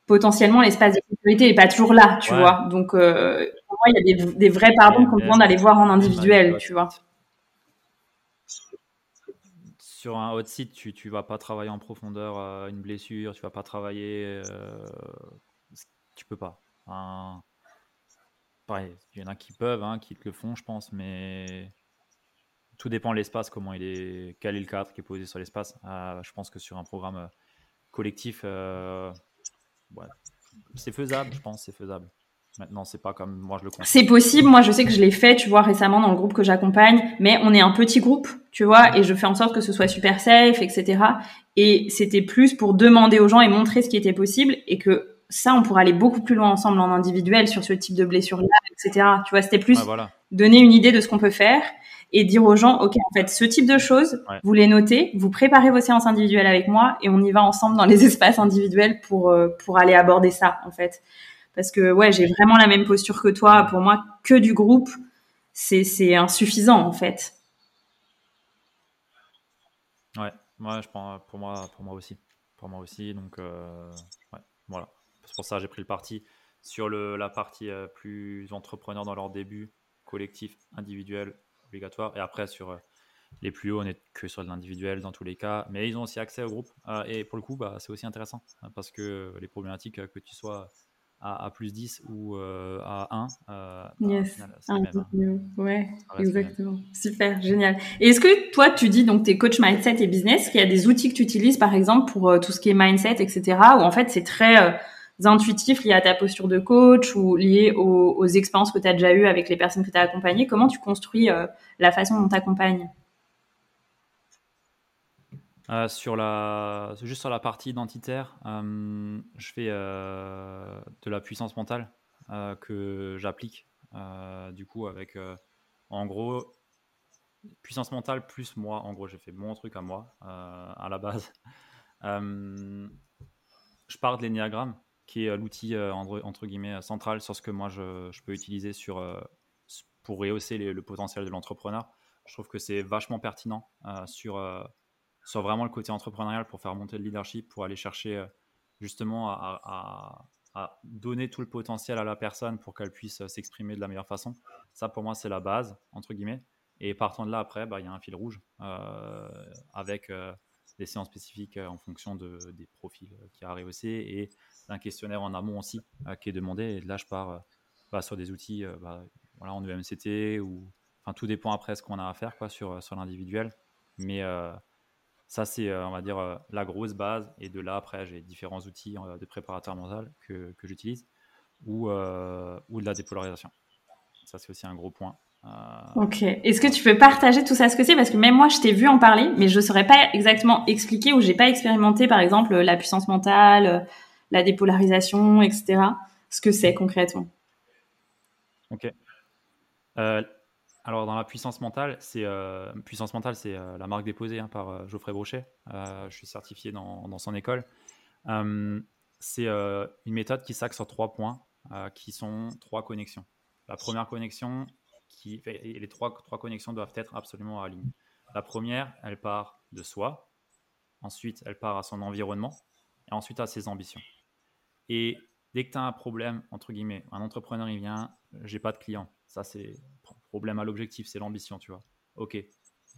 potentiellement l'espace de sécurité n'est pas toujours là, tu vois. Donc, pour moi, il y a des, des vrais pardons qu'on demande d'aller voir en individuel, tu vois sur un hot site, tu ne vas pas travailler en profondeur euh, une blessure, tu vas pas travailler. Euh, tu peux pas. pareil, il y en a qui peuvent, hein, qui te le font, je pense, mais tout dépend de l'espace, comment il est, quel est le cadre qui est posé sur l'espace. Euh, je pense que sur un programme euh, c'est faisable, je pense, c'est faisable. Maintenant, c'est pas comme moi je le conseille. C'est possible. Moi, je sais que je l'ai fait, tu vois, récemment dans le groupe que j'accompagne. Mais on est un petit groupe, tu vois, et je fais en sorte que ce soit super safe, etc. Et c'était plus pour demander aux gens et montrer ce qui était possible et que ça, on pourrait aller beaucoup plus loin ensemble en individuel sur ce type de blessure-là, etc. Tu vois, c'était plus donner une idée de ce qu'on peut faire et dire aux gens, OK, en fait, ce type de choses, vous les notez, vous préparez vos séances individuelles avec moi et on y va ensemble dans les espaces individuels pour, euh, pour aller aborder ça, en fait. Parce que, ouais, j'ai vraiment la même posture que toi. Pour moi, que du groupe, c'est insuffisant, en fait. Ouais, moi, je prends, pour moi, pour moi aussi. Pour moi aussi, donc, euh, ouais, voilà. C'est pour ça que j'ai pris le parti sur le, la partie euh, plus entrepreneur dans leur début, collectif, individuel, obligatoire. Et après, sur euh, les plus hauts, on n'est que sur l'individuel dans tous les cas. Mais ils ont aussi accès au groupe. Euh, et pour le coup, bah, c'est aussi intéressant hein, parce que les problématiques, que tu sois à, plus 10 ou à 1, bah, yes. c'est ah, même. Ouais, exactement. Super, génial. Et est-ce que toi, tu dis, donc, tes coach mindset et business, qu'il y a des outils que tu utilises, par exemple, pour tout ce qui est mindset, etc., où en fait, c'est très intuitifs liés à ta posture de coach ou liés aux, expériences que tu as déjà eues avec les personnes que tu as accompagnées Comment tu construis euh, la façon dont tu accompagnes euh, sur la, juste sur la partie identitaire, euh, je fais de la puissance mentale que j'applique. du coup, avec en gros puissance mentale plus moi. En gros, j'ai fait mon truc à moi à la base. je pars de l'énéagramme qui est euh, l'outil euh, entre, guillemets central sur ce que moi je, peux utiliser sur, euh, pour rehausser le potentiel de l'entrepreneur. Je trouve que c'est vachement pertinent sur, sur vraiment le côté entrepreneurial pour faire monter le leadership, pour aller chercher justement à, donner tout le potentiel à la personne pour qu'elle puisse s'exprimer de la meilleure façon. Ça, pour moi, c'est la base, entre guillemets. Et partant de là, après, bah, il y a un fil rouge avec des séances spécifiques en fonction de, des profils qui arrivent aussi et un questionnaire en amont aussi euh, qui est demandé. Et là, je pars euh, bah, sur des outils euh, bah, voilà, en EMCT ou enfin tout dépend après ce qu'on a à faire quoi sur, sur l'individuel. Mais ça, c'est, on va dire, la grosse base. Et de là, après, j'ai différents outils de préparateur mental que, que j'utilise ou, ou de la dépolarisation. Ça, c'est aussi un gros point. Ok. Est-ce que tu peux partager tout ça, ce que c'est? Parce que même moi, je t'ai vu en parler, mais je ne saurais pas exactement expliquer ou j'ai pas expérimenté, par exemple, la puissance mentale, la dépolarisation, etc. Ce que c'est concrètement. Ok. Euh, alors dans la puissance mentale, c'est euh, puissance mentale, c'est euh, la marque déposée hein, par Geoffrey Brochet. je suis certifié dans, son école. c'est une méthode qui s'axe sur trois points, qui sont trois connexions. La première connexion, qui, et les trois, trois connexions doivent être absolument alignées. La première, elle part de soi. Ensuite, elle part à son environnement. Et ensuite, à ses ambitions. Et dès que tu as un problème, entre guillemets, un entrepreneur, il vient, j'ai pas de client. Ça, c'est problème à l'objectif, c'est l'ambition, tu vois. Ok,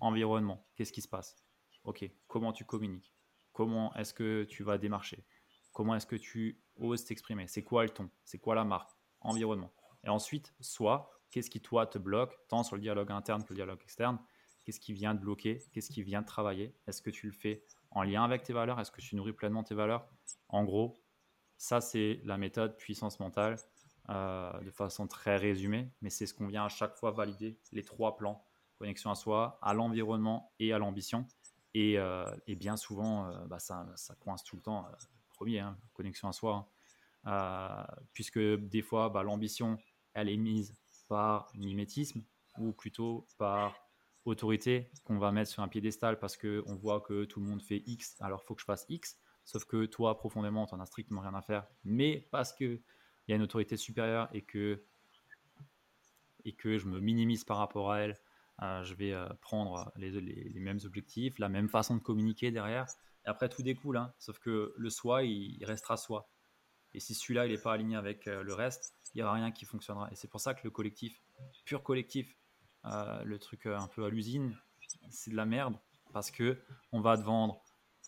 environnement, qu'est-ce qui se passe? Ok, comment tu communiques? Comment est-ce que tu vas démarcher? Comment est-ce que tu oses t'exprimer? C'est quoi le ton? C'est quoi la marque? Environnement. Et ensuite, soit, qu'est-ce qui, toi, te bloque, tant sur le dialogue interne que le dialogue externe? Qu'est-ce qui vient de bloquer? Qu'est-ce qui vient de travailler? Est-ce que tu le fais en lien avec tes valeurs? Est-ce que tu nourris pleinement tes valeurs? En gros, ça, c'est la méthode puissance mentale euh, de façon très résumée, mais c'est ce qu'on vient à chaque fois valider, les trois plans, connexion à soi, à l'environnement et à l'ambition. Et, euh, bien souvent, euh, bah, ça, coince tout le temps. premier, hein, connexion à soi, hein. puisque des fois, bah, l'ambition, elle est mise par mimétisme ou plutôt par autorité qu'on va mettre sur un piédestal parce qu'on voit que tout le monde fait X, alors faut que je fasse X. Sauf que toi, profondément, tu n'en as strictement rien à faire. Mais parce qu'il y a une autorité supérieure et que, et que je me minimise par rapport à elle, euh, je vais euh, prendre les, les, mêmes objectifs, la même façon de communiquer derrière. Et après, tout découle. Hein. Sauf que le soi, il, restera soi. Et si celui-là, il n'est pas aligné avec euh, le reste, il n'y aura rien qui fonctionnera. Et c'est pour ça que le collectif, pur collectif, le truc un peu à l'usine, c'est de la merde. Parce que on va te vendre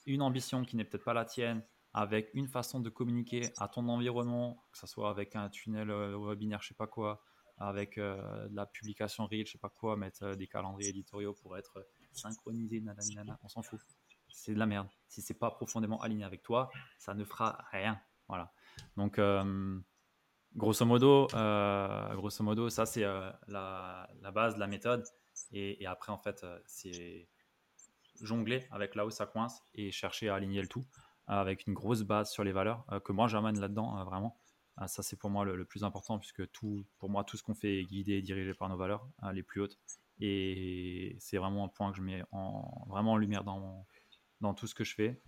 une ambition qui n'est peut-être pas la tienne, avec une façon de communiquer à ton environnement, que ce soit avec un tunnel euh, webinaire, je sais pas quoi, avec euh, la publication reel, je sais pas quoi, mettre euh, des calendriers éditoriaux pour être synchronisé, nanana, on s'en fout. C'est de la merde. Si c'est pas profondément aligné avec toi, ça ne fera rien. Voilà. Donc, grosso modo, grosso modo, ça c'est la, la, base de la méthode. Et, et après, en fait, c'est jongler avec là où ça coince et chercher à aligner le tout avec une grosse base sur les valeurs euh, que moi j'amène là-dedans euh, vraiment. Euh, ça c'est pour moi le, plus important puisque tout, pour moi tout ce qu'on fait est guidé et dirigé par nos valeurs les plus hautes. Et c'est vraiment un point que je mets en, vraiment en lumière dans, dans tout ce que je fais.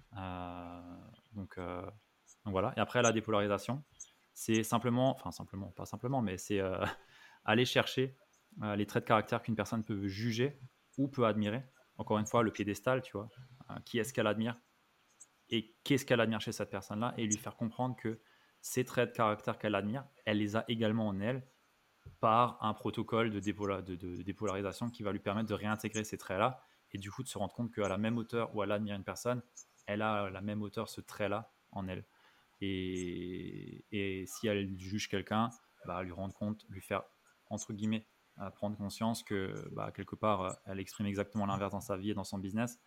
donc, voilà. Et après, la dépolarisation, c'est simplement, enfin simplement, pas simplement, mais c'est aller chercher les traits de caractère qu'une personne peut juger ou peut admirer. Encore une fois, le piédestal, tu vois. qui est-ce qu'elle admire et qu'est-ce qu'elle admire chez cette personne-là et lui faire comprendre que ces traits de caractère qu'elle admire, elle les a également en elle par un protocole de, de, dépolarisation qui va lui permettre de réintégrer ces traits-là et du coup de se rendre compte qu'à la même hauteur où elle admire une personne, elle a à la même hauteur ce trait-là en elle. Et, et si elle juge quelqu'un, bah, lui rendre compte, lui faire, entre guillemets, prendre conscience que bah, quelque part, elle exprime exactement l'inverse dans sa vie et dans son business.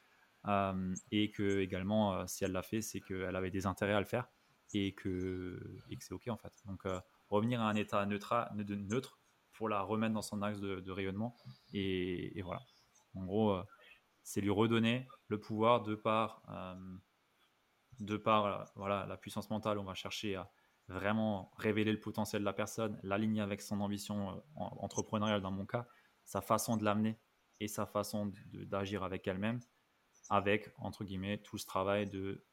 Euh, et que également, euh, si elle l'a fait, c'est qu'elle avait des intérêts à le faire et que, et que c'est OK en fait. Donc, euh, revenir à un état neutre, neutre pour la remettre dans son axe de, rayonnement. Et, voilà. En gros, c'est lui redonner le pouvoir de par, de par voilà, la puissance mentale. On va chercher à vraiment révéler le potentiel de la personne, l'aligner avec son ambition entrepreneuriale dans mon cas, sa façon de l'amener et sa façon d'agir avec elle-même avec, entre guillemets, tout ce travail de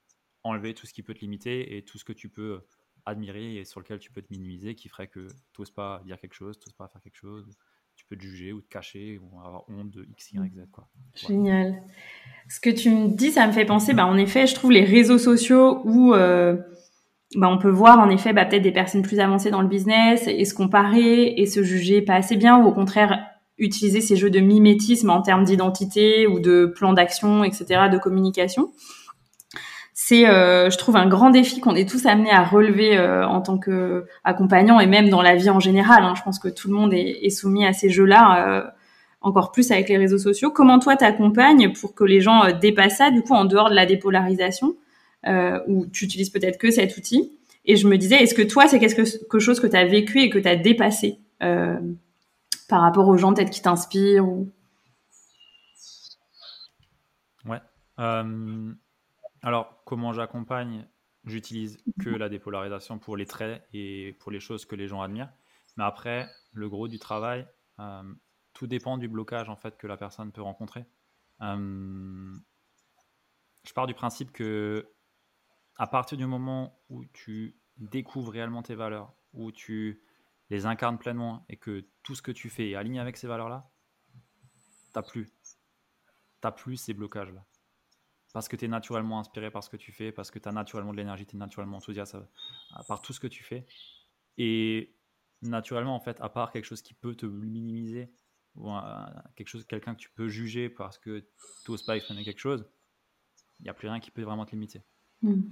enlever tout ce qui peut te limiter et tout ce que tu peux admirer et sur lequel tu peux te minimiser qui ferait que tu n'oses pas dire quelque chose, tu n'oses pas faire quelque chose, tu peux te juger ou te cacher ou avoir honte de X, Y, Z. Quoi. Génial. Ce que tu me dis, ça me fait penser, bah, en effet, je trouve les réseaux sociaux où euh, bah, on peut voir en effet bah, peut-être des personnes plus avancées dans le business et se comparer et se juger pas assez bien ou au contraire utiliser ces jeux de mimétisme en termes d'identité ou de plan d'action, etc., de communication. C'est, euh, je trouve, un grand défi qu'on est tous amenés à relever euh, en tant qu'accompagnants et même dans la vie en général. Hein. Je pense que tout le monde est, soumis à ces jeux-là, euh, encore plus avec les réseaux sociaux. Comment toi t'accompagnes pour que les gens dépassent ça, du coup, en dehors de la dépolarisation, où tu utilises peut-être que cet outil Et je me disais, est-ce que toi, c'est quelque chose que tu as vécu et que tu as dépassé par rapport aux gens peut-être qui t'inspirent ou... Ouais. Euh, alors, comment j'accompagne? J'utilise que la dépolarisation pour les traits et pour les choses que les gens admirent. Mais après, le gros du travail, euh, tout dépend du blocage en fait que la personne peut rencontrer. Euh, je pars du principe que à partir du moment où tu découvres réellement tes valeurs, où tu les incarnes pleinement et que tout ce que tu fais est aligné avec ces valeurs-là, t'as plus. T'as plus ces blocages-là. Parce que tu es naturellement inspiré par ce que tu fais, parce que tu as naturellement de l'énergie, tu es naturellement enthousiaste par tout ce que tu fais. Et naturellement, en fait, à part quelque chose qui peut te minimiser, ou quelque chose, quelqu'un que tu peux juger parce que tu n'oses pas exprimer quelque chose, il n'y a plus rien qui peut vraiment te limiter. Hmm.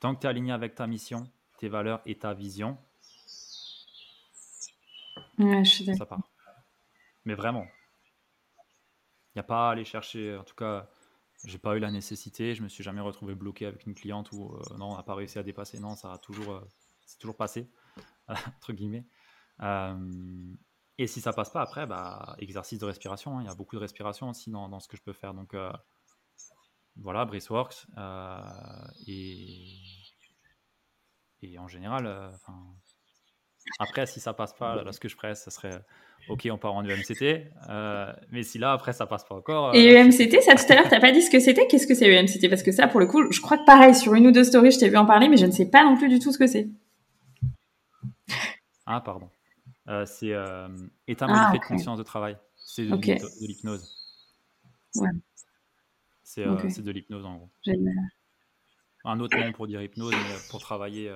Tant que tu es aligné avec ta mission, tes valeurs et ta vision, je suis ça part. Mais vraiment. Il n'y a pas à aller chercher, en tout cas, j'ai pas eu la nécessité, je me suis jamais retrouvé bloqué avec une cliente ou euh, non, on n'a pas réussi à dépasser. Non, ça a toujours, euh, c'est toujours passé, entre guillemets. Euh, et si ça passe pas après, bah, exercice de respiration. Hein. Il y a beaucoup de respiration aussi dans, dans, ce que je peux faire. Donc voilà, Braceworks. et, et en général, enfin après, si ça passe pas, là, ce que je ferais, ce serait OK, on part en EMCT. Euh, mais si là, après, ça passe pas encore. Et EMCT, ça tout à l'heure, t'as pas dit ce que c'était. Qu'est-ce que c'est EMCT Parce que ça, pour le coup, je crois que pareil, sur une ou deux stories, je t'ai vu en parler, mais je ne sais pas non plus du tout ce que c'est. Ah, pardon. Euh, c'est euh, état ah, modifié de conscience de travail. C'est de, l'hypnose. Ouais. C'est de l'hypnose, en gros. Un autre nom pour dire hypnose, mais pour travailler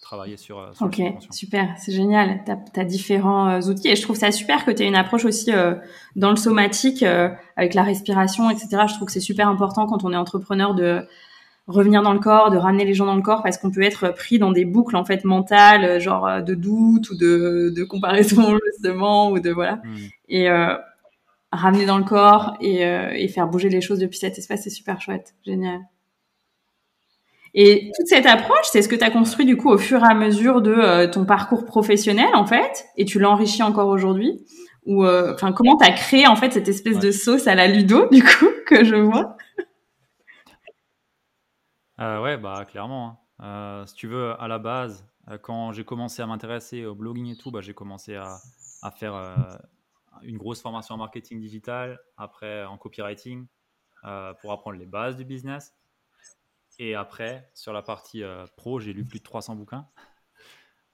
travailler sur, euh, Ok, super, c'est génial. Tu as, différents euh, outils et je trouve ça super que tu aies une approche aussi euh, dans le somatique avec la respiration, etc. Je trouve que c'est super important quand on est entrepreneur de revenir dans le corps, de ramener les gens dans le corps parce qu'on peut être pris dans des boucles en fait mentales, genre de doute ou de, de comparaison justement ou de voilà. Hmm. Et ramener dans le corps et, et faire bouger les choses depuis cet espace, c'est super chouette, génial. Et toute cette approche, c'est ce que tu as construit du coup au fur et à mesure de euh, ton parcours professionnel en fait, et tu l'enrichis encore aujourd'hui? Ou euh, enfin, comment tu as créé en fait cette espèce de sauce à la Ludo du coup que je vois? Euh, Ouais, bah clairement. Hein. si tu veux, à la base, quand j'ai commencé à m'intéresser au blogging et tout, bah, j'ai commencé à, à faire une grosse formation en marketing digital, après en copywriting pour apprendre les bases du business. Et après, sur la partie pro, j'ai lu plus de 300 bouquins.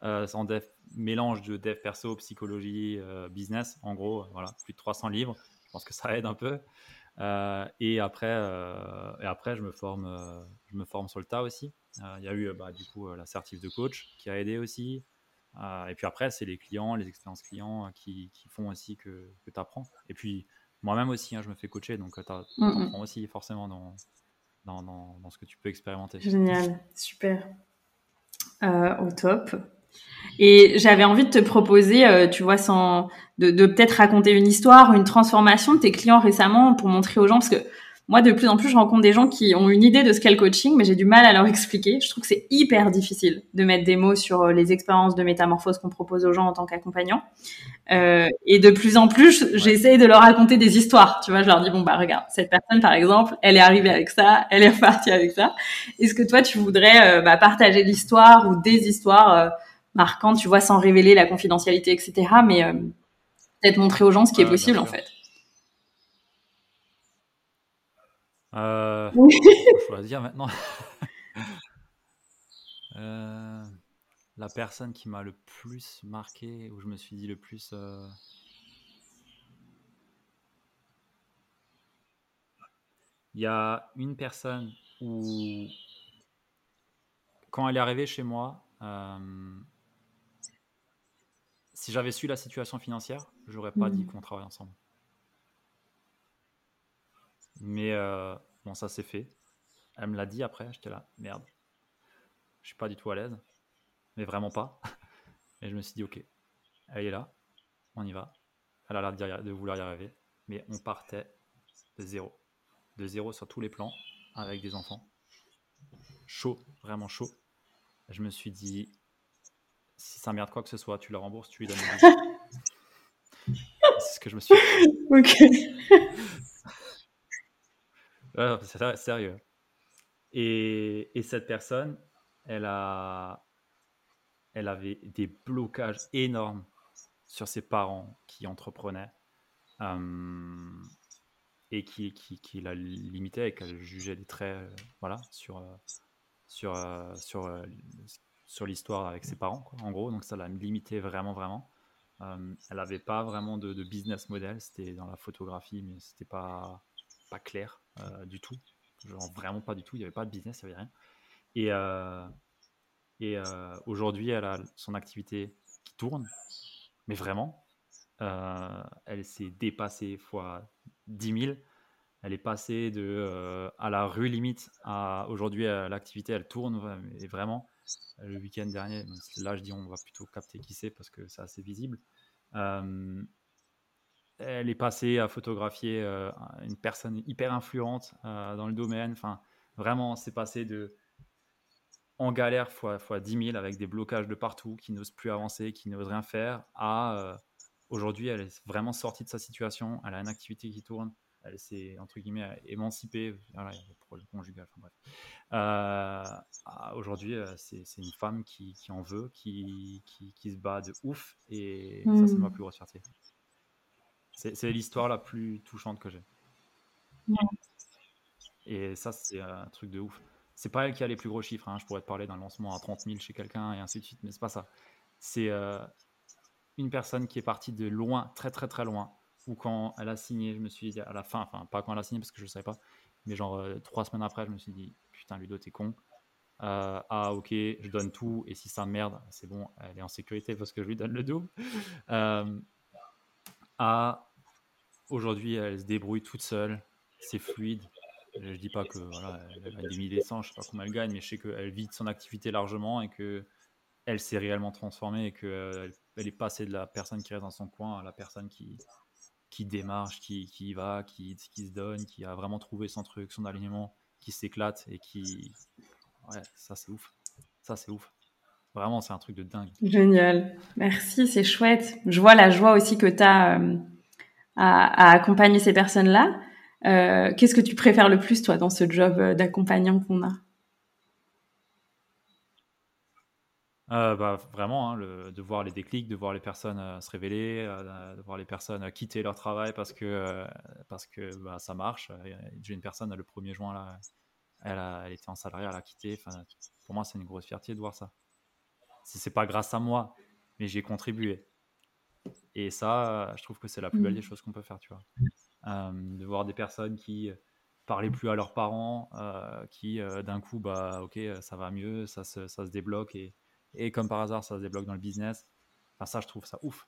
en dev, mélange de dev perso, psychologie, business, en gros, voilà, plus de 300 livres. Je pense que ça aide un peu. Euh, et, après, euh, et après, je me, forme, euh, je me forme sur le tas aussi. Il y a eu bah, du coup la de coach qui a aidé aussi. Et puis après, c'est les clients, les expériences clients qui, qui font aussi que, que tu apprends. Et puis moi-même aussi, hein, je me fais coacher, donc tu apprends aussi forcément dans, dans, dans, dans, ce que tu peux expérimenter. Génial, super. au top. Et j'avais envie de te proposer, euh, tu vois, sans de, de peut-être raconter une histoire, une transformation de tes clients récemment pour montrer aux gens, parce que moi, de plus en plus, je rencontre des gens qui ont une idée de ce qu'est le coaching, mais j'ai du mal à leur expliquer. Je trouve que c'est hyper difficile de mettre des mots sur euh, les expériences de métamorphose qu'on propose aux gens en tant qu'accompagnant. Euh, et de plus en plus, j'essaie de leur raconter des histoires. Tu vois, je leur dis bon bah regarde, cette personne par exemple, elle est arrivée avec ça, elle est repartie avec ça. Est-ce que toi, tu voudrais euh, bah, partager l'histoire ou des histoires marquant, tu vois, sans révéler la confidentialité, etc. Mais euh, peut-être montrer aux gens ce qui est possible, en fait. Euh, faut choisir maintenant. Euh, la personne qui m'a le plus marqué, où je me suis dit le plus. Euh, il y a une personne où, quand elle est arrivée chez moi, si j'avais su la situation financière, j'aurais pas dit mm. qu'on travaille ensemble. Mais euh, bon, ça c'est fait. Elle me l'a dit après, j'étais là, merde. Je suis pas du tout à l'aise, mais vraiment pas. Et je me suis dit, ok, elle est là, on y va. Elle a l'air de vouloir y arriver, mais on partait de zéro. De zéro sur tous les plans, avec des enfants. Chaud, vraiment chaud. Je me suis dit, si ça merde quoi que ce soit, tu la rembourses, tu lui donnes C'est ce que je me suis dit. Ok. C'est sérieux. Et, et, cette personne, elle, a, elle avait des blocages énormes sur ses parents qui entreprenaient euh, et qui, la limitaient et qu'elle jugeait des traits euh, voilà, sur, euh, sur, sur sur l'histoire avec ses parents, en gros. Donc ça l'a limité vraiment, vraiment. Elle n'avait pas vraiment de, business model. C'était dans la photographie, mais c'était pas, pas clair euh, du tout. Genre vraiment pas du tout. Il n'y avait pas de business, il n'y avait rien. Et, euh, et aujourd'hui, elle a son activité qui tourne, mais vraiment. elle s'est dépassée fois 10 000 elle est passée de à la rue limite à aujourd'hui l'activité elle tourne et vraiment le week-end dernier. Là, je dis on va plutôt capter qui c'est parce que c'est assez visible. Euh, elle est passée à photographier euh, une personne hyper influente euh, dans le domaine. Enfin, vraiment, c'est passé de en galère fois, fois 10 000 avec des blocages de partout, qui n'ose plus avancer, qui n'ose rien faire, à aujourd'hui, elle est vraiment sortie de sa situation. Elle a une activité qui tourne elle s'est entre guillemets émancipée voilà, pour le conjugal enfin, bref euh, aujourd'hui euh, c'est une femme qui, qui, en veut qui, qui, qui, se bat de ouf et ça c'est ma hmm. plus grosse fierté c'est l'histoire la plus touchante que j'ai et ça c'est un truc de ouf c'est pas elle qui a les plus gros chiffres hein. je pourrais te parler d'un lancement à 30 000 chez quelqu'un et ainsi de suite mais c'est pas ça c'est euh, une personne qui est partie de loin très très très loin ou quand elle a signé, je me suis dit à la fin, enfin pas quand elle a signé parce que je ne savais pas, mais genre euh, trois semaines après, je me suis dit putain Ludo t'es con. Euh, ah ok, je donne tout et si ça merde, c'est bon, elle est en sécurité parce que je lui donne le double. Euh, ah aujourd'hui elle se débrouille toute seule, c'est fluide. Je dis pas que voilà, elle a des milliers d'essence, je sais pas comment elle gagne, mais je sais qu'elle vit de son activité largement et que elle s'est réellement transformée et qu'elle elle est passée de la personne qui reste dans son coin à la personne qui, qui démarche, qui, qui va, qui, qui, se donne, qui a vraiment trouvé son truc, son alignement, qui s'éclate et qui. Ouais, ça c'est ouf. Ça c'est ouf. Vraiment, c'est un truc de dingue. Génial. Merci, c'est chouette. Je vois la joie aussi que tu as euh, à, accompagner ces personnes-là. Euh, qu'est-ce que tu préfères le plus, toi, dans ce job euh, d'accompagnant qu'on a? Euh, bah, vraiment, hein, de voir les déclics, de voir les personnes se révéler, de voir les personnes quitter leur travail parce que, parce que bah, ça marche. J'ai une personne le 1er juin, là, elle, était en salarié, elle a quitté. pour moi, c'est une grosse fierté de voir ça. C'est pas grâce à moi, mais j'ai contribué. Et ça, je trouve que c'est la plus belle mmh. des choses qu'on peut faire, tu vois. de voir des personnes qui parlaient plus à leurs parents, qui d'un coup, bah, ok, ça va mieux, ça se, ça se débloque et et comme par hasard, ça se débloque dans le business. Enfin, ça, je trouve ça ouf.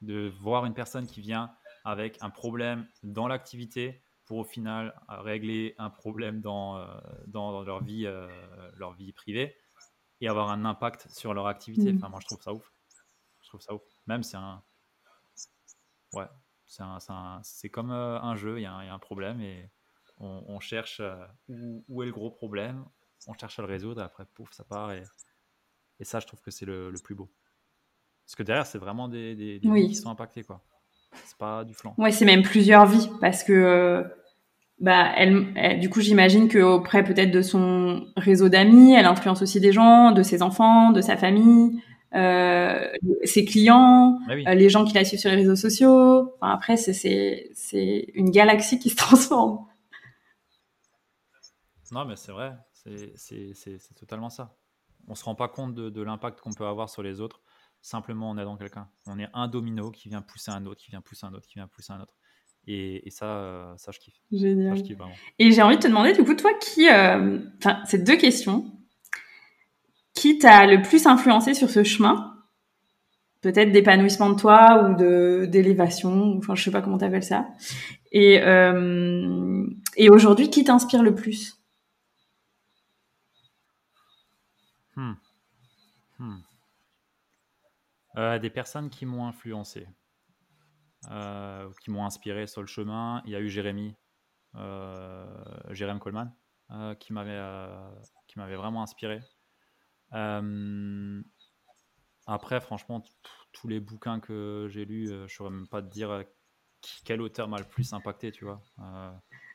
De voir une personne qui vient avec un problème dans l'activité pour au final régler un problème dans, euh, dans leur, vie, euh, leur vie privée et avoir un impact sur leur activité. Mm. Enfin, moi, je trouve ça ouf. Je trouve ça ouf. Même c'est un. Ouais, c'est c'est comme euh, un jeu, il y, a un problème et on, cherche où, où, est le gros problème, on cherche à le résoudre, et après, pouf, ça part et et ça, je trouve que c'est le, plus beau. Parce que derrière, c'est vraiment des, des, vies qui sont impactées, quoi. C'est pas du flanc. Ouais, c'est même plusieurs vies, parce que, euh, bah, elle, du coup, j'imagine qu'auprès peut-être de son réseau d'amis, elle influence aussi des gens, de ses enfants, de sa famille, euh, ses clients, ah euh, les gens qui la suivent sur les réseaux sociaux. Enfin, après, c'est une galaxie qui se transforme. Non, mais c'est vrai, c'est totalement ça on se rend pas compte de, l'impact qu'on peut avoir sur les autres simplement en aidant quelqu'un. On est un domino qui vient pousser un autre, qui vient pousser un autre, qui vient pousser un autre. Et, ça, euh, ça, je kiffe. Génial. et j'ai envie de te demander, du coup, toi, qui. Euh, enfin, ces deux questions. Qui t'a le plus influencé sur ce chemin? Peut-être d'épanouissement de toi ou de d'élévation, enfin, je sais pas comment t'appelles ça. Et, euh, aujourd'hui, qui t'inspire le plus? Hmm. Hmm. Euh, des personnes qui m'ont influencé, euh, qui m'ont inspiré sur le chemin. Il y a eu Jérémy, Jérémy Coleman, qui m'avait vraiment inspiré. Après, franchement, tous les bouquins que j'ai lus, je ne saurais même pas te dire quel auteur m'a le plus impacté, tu vois.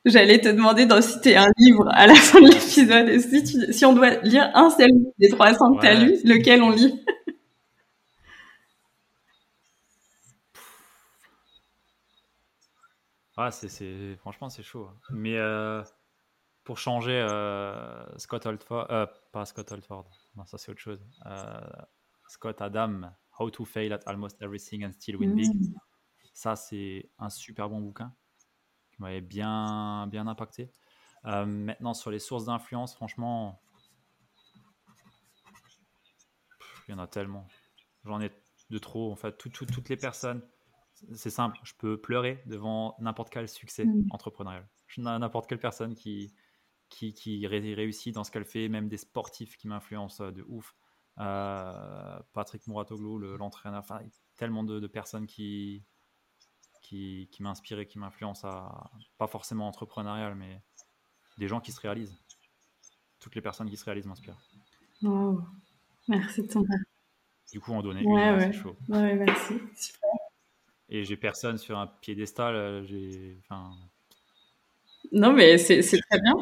J'allais te demander d'en citer un livre à la fin de l'épisode. Si, si, on doit lire un seul des 300 que tu as lu, lequel on lit? Ah, c'est, franchement, c'est chaud. Hein. Mais euh, pour changer, euh, Scott Oldford, euh, pas Scott Oldford, non, ça c'est autre chose. Scott Adam, How to Fail at Almost Everything and Still Win Big. Mm. Ça, c'est un super bon bouquin qui m'avait bien, bien impacté. Euh, maintenant, sur les sources d'influence, franchement, il y en a tellement. J'en ai de trop. En fait, toutes les personnes, c'est simple. Je peux pleurer devant n'importe quel succès mm. entrepreneurial. N'importe quelle personne qui, qui, qui, réussit dans ce qu'elle fait, même des sportifs qui m'influencent de ouf. Euh, Patrick Mouratoglou, l'entraîneur, enfin, tellement de, de personnes qui, qui, qui m'a inspiré, qui m'influence à, pas forcément entrepreneurial, mais des gens qui se réalisent. Toutes les personnes qui se réalisent m'inspirent. Merci de ton Du coup, en donner une, c'est chaud. Ouais, merci. Super. Et j'ai personne sur un piédestal. Euh, j'ai, enfin... Non, mais c'est, très bien.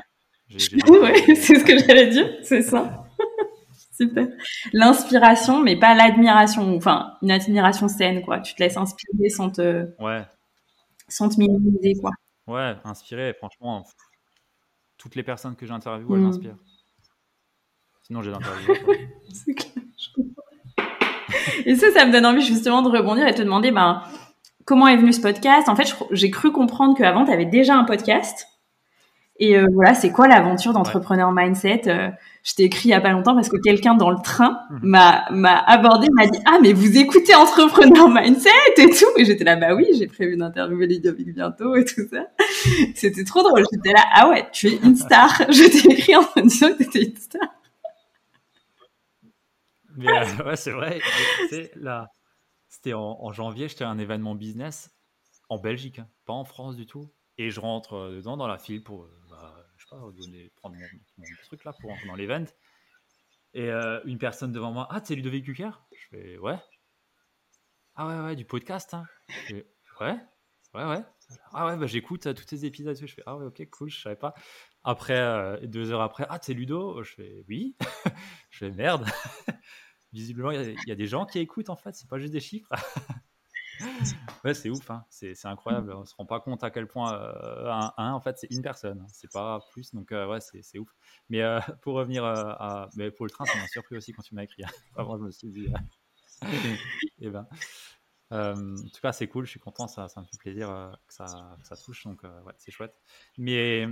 Ouais, c'est ce que j'allais dire, c'est ça. Super. L'inspiration, mais pas l'admiration. Enfin, une admiration saine, quoi. Tu te laisses inspirer sans te, ouais. sans te minimiser, quoi. Ouais, inspirer, franchement, toutes les personnes que j'interviewe, elles mm. m'inspirent. Sinon, j'ai l'interview. C'est clair, Et ça, ça me donne envie justement de rebondir et te demander, ben, comment est venu ce podcast? En fait, j'ai cru comprendre qu'avant, tu avais déjà un podcast. Et euh, voilà, c'est quoi l'aventure d'entrepreneur mindset euh, Je t'ai écrit il y a pas longtemps parce que quelqu'un dans le train mhm. m'a m'a abordé, m'a dit ah mais vous écoutez entrepreneur mindset et tout et j'étais là bah oui j'ai prévu d'interviewer Ludovic bientôt et tout ça. C'était trop drôle. J'étais là ah ouais tu es une star. Je t'ai écrit en disant que t'étais une star. Mais euh, ouais c'est vrai. là c'était en, en, janvier j'étais à un événement business en Belgique, hein, pas en France du tout. Et je rentre dedans dans la file pour donner, prendre mon, truc là pour entrer dans l'event. Et euh, une personne devant moi, ah, c'est Ludovic Gucker Je fais, ouais. Ah ouais, ouais, du podcast. Hein. ouais, ouais, ouais. Ah ouais, bah, j'écoute euh, tous tes épisodes. Je fais, ah ouais, ok, cool, je savais pas. Après, euh, deux heures après, ah, c'est Ludo? Je fais, oui. je fais, merde. visiblement, il y, a des gens qui écoutent en fait, c'est pas juste des chiffres. ouais, c'est ouf, hein. c'est incroyable. On se rend pas compte à quel point euh, un, un, en fait, c'est une personne, hein. c'est pas plus. Donc, ouais, c'est ouf. Mais pour revenir à. Mais pour le train, ça m'a surpris aussi quand tu m'as écrit. Avant, je me suis dit. et eh ben. en tout cas, c'est cool, je suis content, ça, ça me fait plaisir que, ça, que, ça, touche, donc ouais, c'est chouette. Mais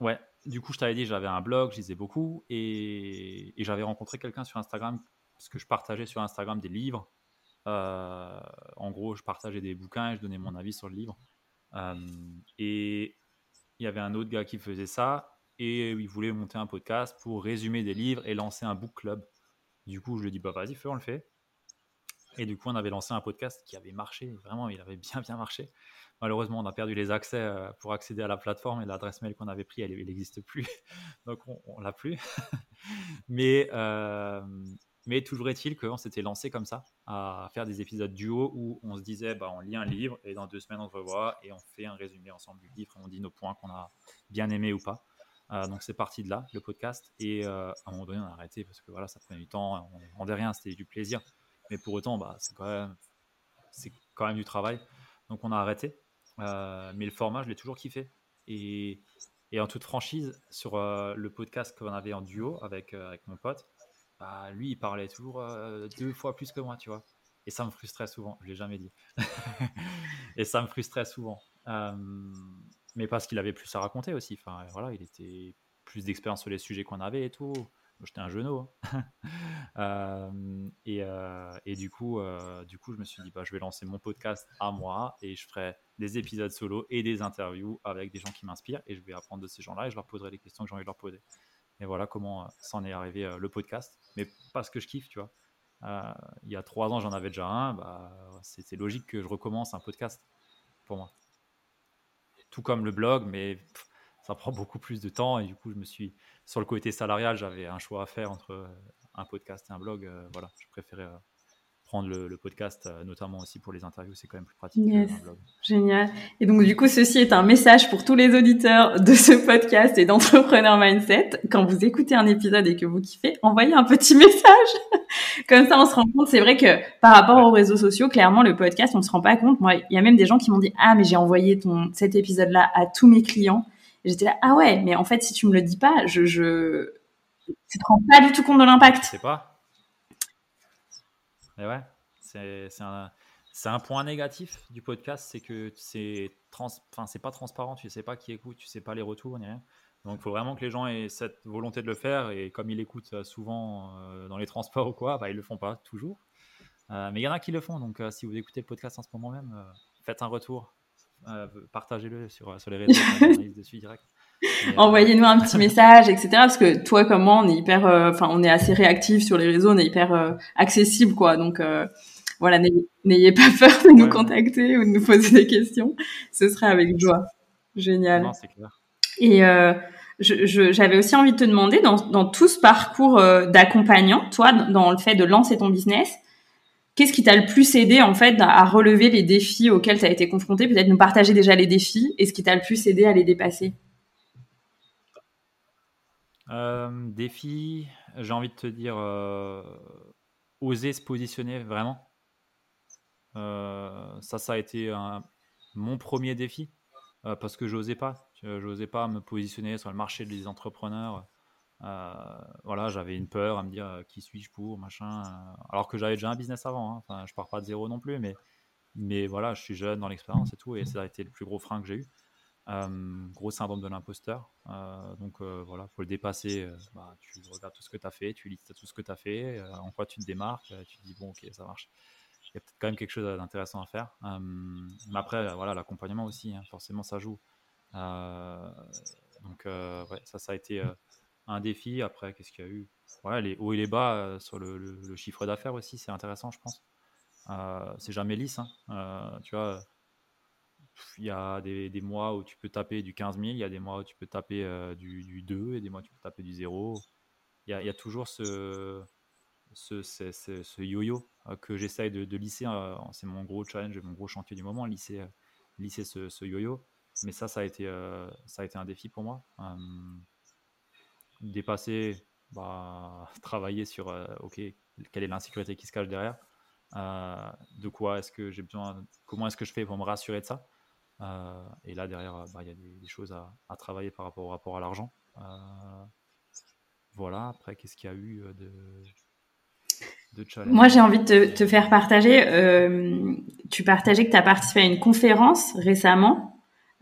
Ouais, du coup, je t'avais dit, j'avais un blog, je lisais beaucoup et, j'avais rencontré quelqu'un sur Instagram parce que je partageais sur Instagram des livres. Euh, en gros, je partageais des bouquins et je donnais mon avis sur le livre. Euh, et il y avait un autre gars qui faisait ça et il voulait monter un podcast pour résumer des livres et lancer un book club. Du coup, je lui ai dit, bah vas-y, fais, on le fait. Et du coup, on avait lancé un podcast qui avait marché, vraiment, il avait bien, bien marché. Malheureusement, on a perdu les accès euh, pour accéder à la plateforme et l'adresse mail qu'on avait pris, elle n'existe plus. Donc, on l'a plus. mais, mais toujours est-il qu'on s'était lancé comme ça, à faire des épisodes duo où on se disait, bah, on lit un livre et dans deux semaines, on se revoit et on fait un résumé ensemble du livre et on dit nos points qu'on a bien aimés ou pas. Euh, donc c'est parti de là, le podcast. Et à un moment donné, on a arrêté parce que voilà, ça prenait du temps, on ne rendait rien, c'était du plaisir. Mais pour autant, bah, c'est quand, même, quand même du travail. Donc on a arrêté. Euh, mais le format, je l'ai toujours kiffé. Et, et, en toute franchise, sur euh, le podcast qu'on avait en duo avec, euh, avec mon pote, bah, lui, il parlait toujours deux fois plus que moi, tu vois. Et ça me frustrait souvent, je l'ai jamais dit. et ça me frustrait souvent. mais parce qu'il avait plus à raconter aussi. Enfin, voilà, il était plus d'expérience sur les sujets qu'on avait et tout j'étais un genou. Hein. Euh, et, euh, et, du, coup, euh, du coup, je me suis dit, bah, je vais lancer mon podcast à moi et je ferai des épisodes solo et des interviews avec des gens qui m'inspirent et je vais apprendre de ces gens-là et je leur poserai les questions que j'ai envie de leur poser. Et voilà comment s'en est arrivé le podcast. Mais parce que je kiffe, tu vois. il y a trois ans, j'en avais déjà un. Bah, C'était logique que je recommence un podcast pour moi. Tout comme le blog, mais ça prend beaucoup plus de temps. Et du coup, je me suis, sur le côté salarial, j'avais un choix à faire entre euh, un podcast et un blog. Euh, voilà, je préférais euh, prendre le, podcast, notamment aussi pour les interviews, c'est quand même plus pratique blog. Génial. Et donc, du coup, ceci est un message pour tous les auditeurs de ce podcast et d'Entrepreneur Mindset. Quand vous écoutez un épisode et que vous kiffez, envoyez un petit message. Comme ça, on se rend compte. C'est vrai que par rapport aux réseaux sociaux, clairement, le podcast, on se rend pas compte. Moi, il y a même des gens qui m'ont dit, ah, mais j'ai envoyé ton, cet épisode-là à tous mes clients j'étais là, ah ouais, mais en fait, si tu me le dis pas, je, je... tu te rends pas du tout compte de l'impact. Je sais pas. Mais ouais, c'est un, un, point négatif du podcast, c'est que c'est trans, c'est pas transparent, tu sais pas qui écoute, tu sais pas les retours ni rien. Donc il faut vraiment que les gens aient cette volonté de le faire et comme ils écoutent souvent euh, dans les transports ou quoi, bah, ils le font pas toujours. Euh, mais il y en a qui le font, donc euh, si vous écoutez le podcast en ce moment même, faites un retour, euh, partagez-le sur, sur, les réseaux, dessus direct. Euh, Envoyez-nous un petit message, etc. Parce que toi comme moi, on est hyper, euh, enfin, on est assez réactif sur les réseaux, on est hyper accessible, quoi. Donc voilà, n'ayez pas peur de nous contacter ou de nous poser des questions. Ce serait avec joie. Génial. Non, clair. Et j'avais aussi envie de te demander, dans, dans tout ce parcours d'accompagnant, toi, dans le fait de lancer ton business, Qu'est-ce qui t'a le plus aidé en fait à relever les défis auxquels tu as été confronté? Peut-être nous partager déjà les défis et ce qui t'a le plus aidé à les dépasser. Euh, défi, j'ai envie de te dire euh, oser se positionner vraiment. Euh, ça, ça a été mon premier défi parce que j'osais pas. J'osais pas me positionner sur le marché des entrepreneurs voilà, j'avais une peur à me dire qui suis-je pour, machin. Alors que j'avais déjà un business avant. Hein. Enfin, je pars pas de zéro non plus, mais, mais voilà, je suis jeune dans l'expérience et tout, et ça a été le plus gros frein que j'ai eu. Gros syndrome de l'imposteur. donc voilà, faut le dépasser. Bah, tu regardes tout ce que tu as fait, tu listes tout ce que tu as fait, en quoi tu te démarques, tu te dis bon, ok, ça marche. Il y a peut-être quand même quelque chose d'intéressant à faire. mais après, voilà, l'accompagnement aussi, hein, forcément, ça joue. donc ça, ça a été un défi. Après, qu'est-ce qu'il y a eu? Ouais, Les hauts et les bas euh, sur le, chiffre d'affaires aussi, c'est intéressant, je pense. Euh, c'est jamais lisse. Hein. Euh, tu vois, il y a des, mois où tu peux taper du 15 000, il y a des mois où tu peux taper du, 2 et des mois où tu peux taper du 0. Il y a, toujours ce, ce, yo-yo que j'essaye de, lisser. c'est mon gros challenge, mon gros chantier du moment, lisser, lisser ce, yo-yo. Mais ça, ça a été, ça a été un défi pour moi dépasser bah, travailler sur, OK, quelle est l'insécurité qui se cache derrière De quoi est-ce que j'ai besoin Comment est-ce que je fais pour me rassurer de ça? Et là, derrière, bah, il y a des, choses à, travailler par rapport au rapport à l'argent. voilà, après, qu'est-ce qu'il y a eu de moi, j'ai envie de te, faire partager. Euh, tu partageais que tu as participé à une conférence récemment.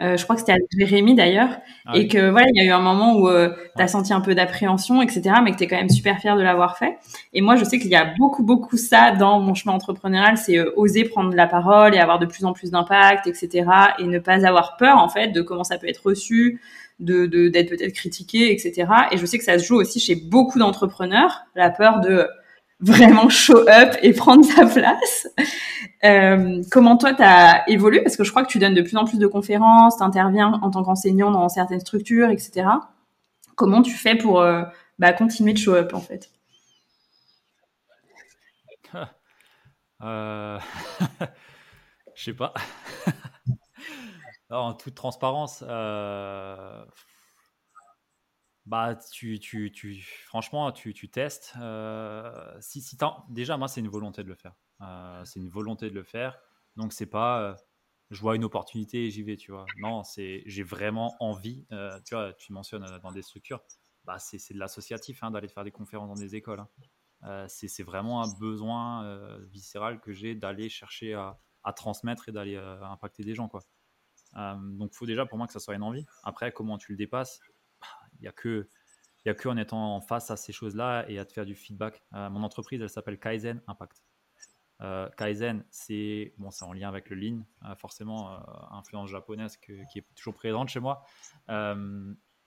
Euh, je crois que c'était avec Jérémy d'ailleurs. Ah et que voilà, il y a eu un moment où euh, tu as senti un peu d'appréhension, etc. Mais que tu es quand même super fier de l'avoir fait. Et moi, je sais qu'il y a beaucoup, beaucoup ça dans mon chemin entrepreneurial. C'est oser prendre la parole et avoir de plus en plus d'impact, etc. Et ne pas avoir peur, en fait, de comment ça peut être reçu, de d'être peut-être critiqué, etc. Et je sais que ça se joue aussi chez beaucoup d'entrepreneurs, la peur de vraiment show up et prendre sa place. Euh, comment toi, tu as évolué? Parce que je crois que tu donnes de plus en plus de conférences, tu interviens en tant qu'enseignant dans certaines structures, etc. Comment tu fais pour euh, bah, continuer de show up en fait? Euh... Je sais pas. en toute transparence, euh, bah, tu, tu, tu, franchement, tu, tu testes. Euh, si, si déjà, moi, c'est une volonté de le faire. Euh, c'est une volonté de le faire. Donc, c'est pas euh, je vois une opportunité et j'y vais, tu vois. Non, c'est j'ai vraiment envie. tu vois, tu mentionnes dans des structures, bah, c'est de l'associatif hein, d'aller faire des conférences dans des écoles. Hein. c'est vraiment un besoin viscéral que j'ai d'aller chercher à, à, transmettre et d'aller impacter des gens, quoi. donc, faut déjà pour moi que ça soit une envie. Après, comment tu le dépasses il n'y a que il y a que en étant face à ces choses-là et à te faire du feedback. Euh, mon entreprise, elle s'appelle Kaizen Impact. Euh, Kaizen, c'est bon, c'est en lien avec le Lean, euh, forcément influence japonaise qui est toujours présente chez moi,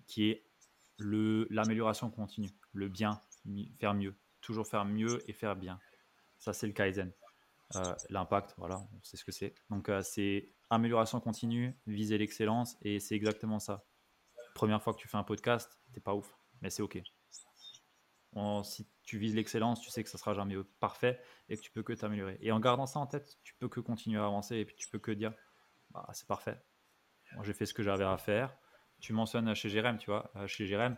qui est l'amélioration continue, le bien, faire mieux, toujours faire mieux et faire bien. Ça, c'est le Kaizen. L'impact, voilà, sait ce que c'est. Donc, c'est amélioration continue, viser l'excellence, et c'est exactement ça première fois que tu fais un podcast, t'es pas ouf, mais c'est ok. si tu vises l'excellence, tu sais que ça sera jamais parfait et que tu peux que t'améliorer. Et en gardant ça en tête, tu peux que continuer à avancer et puis tu peux que dire, bah, c'est parfait. J'ai fait ce que j'avais à faire. Tu mentionnes chez Jérém, tu vois, euh, chez Jérém.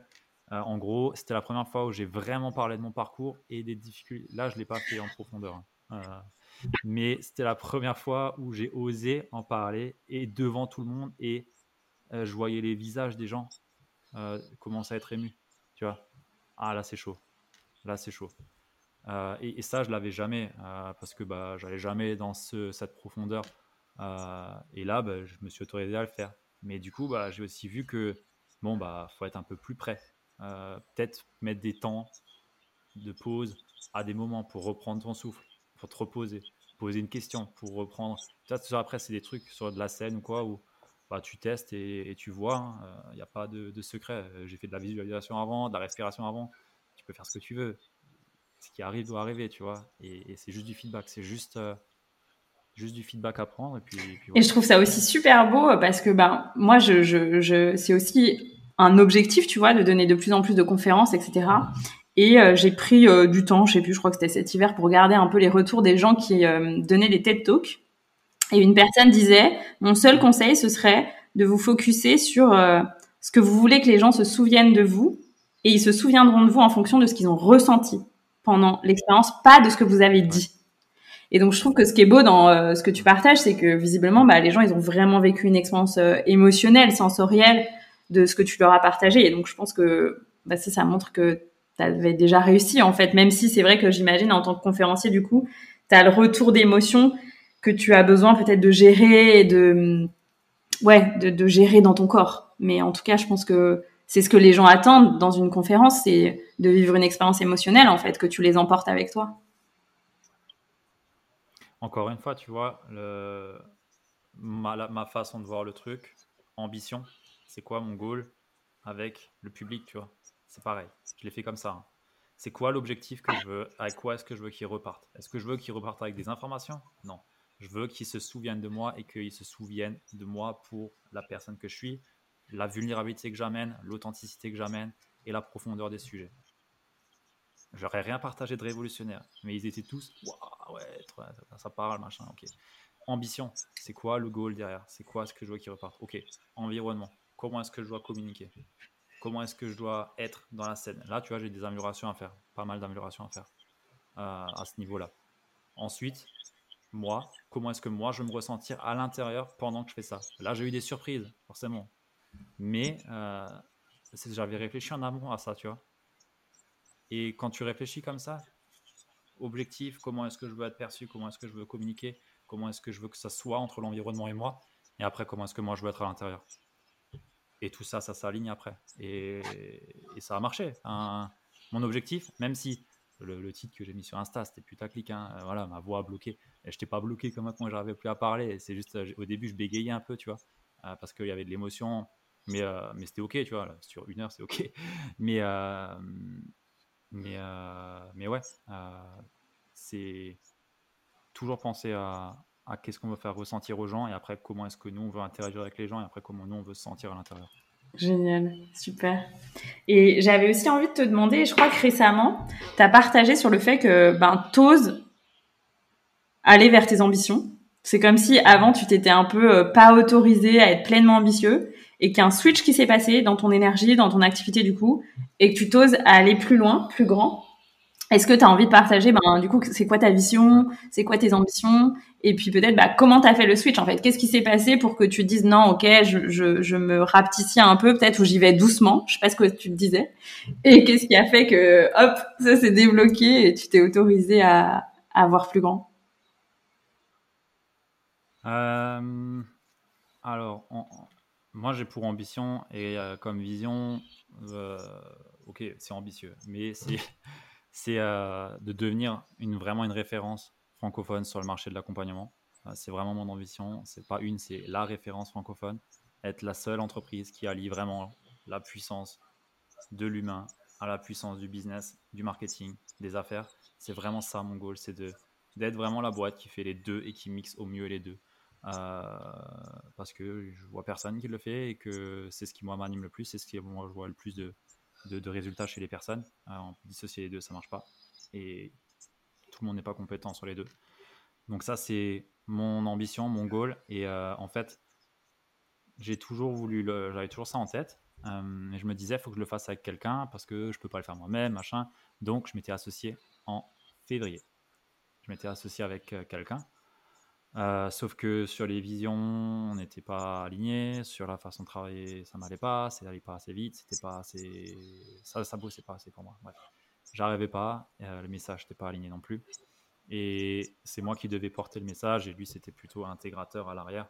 Euh, en gros, c'était la première fois où j'ai vraiment parlé de mon parcours et des difficultés. Là, je l'ai pas fait en profondeur. Hein. Euh, mais c'était la première fois où j'ai osé en parler et devant tout le monde et euh, je voyais les visages des gens euh, commencer à être émus. Tu vois, ah là c'est chaud, là c'est chaud. Euh, et, ça, je l'avais jamais parce que bah, j'allais jamais dans ce, cette profondeur. et là, bah, je me suis autorisé à le faire. Mais du coup, bah, j'ai aussi vu que bon, bah, faut être un peu plus près. Peut-être mettre des temps de pause à des moments pour reprendre ton souffle, pour te reposer, poser une question, pour reprendre. Ça, après, c'est des trucs sur de la scène ou quoi, bah, tu testes et, tu vois. Il hein, n'y euh, a pas de, secret. Euh, j'ai fait de la visualisation avant, de la respiration avant. Tu peux faire ce que tu veux. Ce qui arrive doit arriver, tu vois. Et, c'est juste du feedback. C'est juste, euh, juste du feedback à prendre. Et, puis, et, je trouve ça aussi super beau parce que ben, moi, je, je, je c'est aussi un objectif, tu vois, de donner de plus en plus de conférences, etc. Et j'ai pris du temps, je sais plus, je crois que c'était cet hiver, pour regarder un peu les retours des gens qui donnaient les TED Talks. Et une personne disait, mon seul conseil, ce serait de vous focuser sur euh, ce que vous voulez que les gens se souviennent de vous, et ils se souviendront de vous en fonction de ce qu'ils ont ressenti pendant l'expérience, pas de ce que vous avez dit. Et donc, je trouve que ce qui est beau dans euh, ce que tu partages, c'est que visiblement, bah, les gens, ils ont vraiment vécu une expérience euh, émotionnelle, sensorielle de ce que tu leur as partagé. Et donc, je pense que bah, ça, ça montre que tu avais déjà réussi, en fait, même si c'est vrai que j'imagine, en tant que conférencier, du coup, tu as le retour d'émotion que tu as besoin peut-être de gérer de ouais de, gérer dans ton corps. Mais en tout cas, je pense que c'est ce que les gens attendent dans une conférence, c'est de vivre une expérience émotionnelle en fait, que tu les emportes avec toi. Encore une fois, tu vois, ma façon de voir le truc, ambition, c'est quoi mon goal avec le public, tu vois? C'est pareil, je l'ai fait comme ça. Hein. C'est quoi l'objectif que je veux Avec quoi est-ce que je veux qu'ils repartent Est-ce que je veux qu'ils repartent avec des informations? Non. Je veux qu'ils se souviennent de moi et qu'ils se souviennent de moi pour la personne que je suis, la vulnérabilité que j'amène, l'authenticité que j'amène et la profondeur des sujets. J'aurais rien partagé de révolutionnaire, mais ils étaient tous, waouh, ouais, ça parle, machin, ok. Ambition, c'est quoi le goal derrière? C'est quoi ce que je veux qu'ils repartent? Ok, environnement, comment est-ce que je dois communiquer? Comment est-ce que je dois être dans la scène? Là, tu vois, j'ai des améliorations à faire, pas mal d'améliorations à faire euh, à ce niveau-là. Ensuite, moi, comment est-ce que moi je vais me ressentir à l'intérieur pendant que je fais ça. Là, j'ai eu des surprises, forcément. Mais euh, j'avais réfléchi en amont à ça, tu vois. Et quand tu réfléchis comme ça, objectif, comment est-ce que je veux être perçu, comment est-ce que je veux communiquer, comment est-ce que je veux que ça soit entre l'environnement et moi, et après, comment est-ce que moi je veux être à l'intérieur. Et tout ça, ça s'aligne après. Et, ça a marché. mon objectif, même si le, titre que j'ai mis sur Insta, c'était putaclic, hein, voilà, ma voix bloquée. Et je n'étais pas bloqué comme quand j'arrivais plus à parler. C'est juste, au début, je bégayais un peu, tu vois, euh, parce qu'il y avait de l'émotion. Mais, euh, c'était ok, tu vois, sur une heure, c'est ok. Mais, euh, mais, mais ouais, c'est toujours penser à, à qu'est-ce qu'on veut faire ressentir aux gens et après comment est-ce que nous on veut interagir avec les gens et après comment nous on veut se sentir à l'intérieur. Génial, super. Et j'avais aussi envie de te demander, je crois que récemment, tu as partagé sur le fait que ben t'oses aller vers tes ambitions. C'est comme si avant tu t'étais un peu euh, pas autorisé à être pleinement ambitieux et qu'il y a un switch qui s'est passé dans ton énergie, dans ton activité du coup, et que tu t'oses à aller plus loin, plus grand. Est-ce que tu as envie de partager, ben, du coup, c'est quoi ta vision, c'est quoi tes ambitions, et puis peut-être bah, comment tu as fait le switch en fait? Qu'est-ce qui s'est passé pour que tu te dises non, ok, je, je, je me rapetissis un peu, peut-être où j'y vais doucement, je sais pas ce que tu te disais, et qu'est-ce qui a fait que hop, ça s'est débloqué et tu t'es autorisé à, à voir plus grand? Euh, Alors, moi j'ai pour ambition et euh, comme vision, euh, ok, c'est ambitieux, mais c'est c'est euh, de devenir une, vraiment une référence francophone sur le marché de l'accompagnement. Euh, c'est vraiment mon ambition. C'est pas une, c'est la référence francophone. Être la seule entreprise qui allie vraiment la puissance de l'humain à la puissance du business, du marketing, des affaires. C'est vraiment ça mon goal, c'est de d'être vraiment la boîte qui fait les deux et qui mixe au mieux les deux. Euh, parce que je vois personne qui le fait et que c'est ce qui moi m'anime le plus, c'est ce qui moi je vois le plus de, de, résultats chez les personnes. Euh, on peut dissocier les deux, ça marche pas. Et tout le monde n'est pas compétent sur les deux. Donc ça, c'est mon ambition, mon goal. Et euh, en fait, j'ai toujours voulu, j'avais toujours ça en tête. Euh, et je me disais, il faut que je le fasse avec quelqu'un parce que je peux pas le faire moi-même, machin. Donc, je m'étais associé en février. Je m'étais associé avec quelqu'un. Euh, sauf que sur les visions, on n'était pas alignés. Sur la façon de travailler, ça m'allait pas. Ça n'allait pas assez vite. C'était pas assez. Ça, ça bossait pas assez pour moi. Bref, j'arrivais pas. Euh, le message n'était pas aligné non plus. Et c'est moi qui devais porter le message. Et lui, c'était plutôt intégrateur à l'arrière.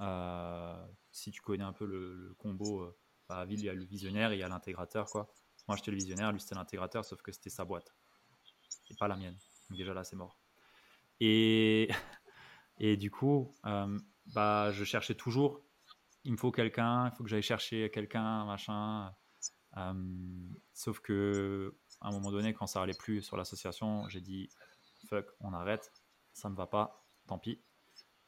Euh, si tu connais un peu le, combo, bah, il y a le visionnaire il y a l'intégrateur. quoi. Moi, j'étais le visionnaire. Lui, c'était l'intégrateur. Sauf que c'était sa boîte. Et pas la mienne. Donc, déjà là, c'est mort. Et. Et du coup, euh, bah, je cherchais toujours, il me faut quelqu'un, il faut que j'aille chercher quelqu'un, machin. Euh, sauf que à un moment donné, quand ça allait plus sur l'association, j'ai dit fuck, on arrête, ça me va pas, tant pis.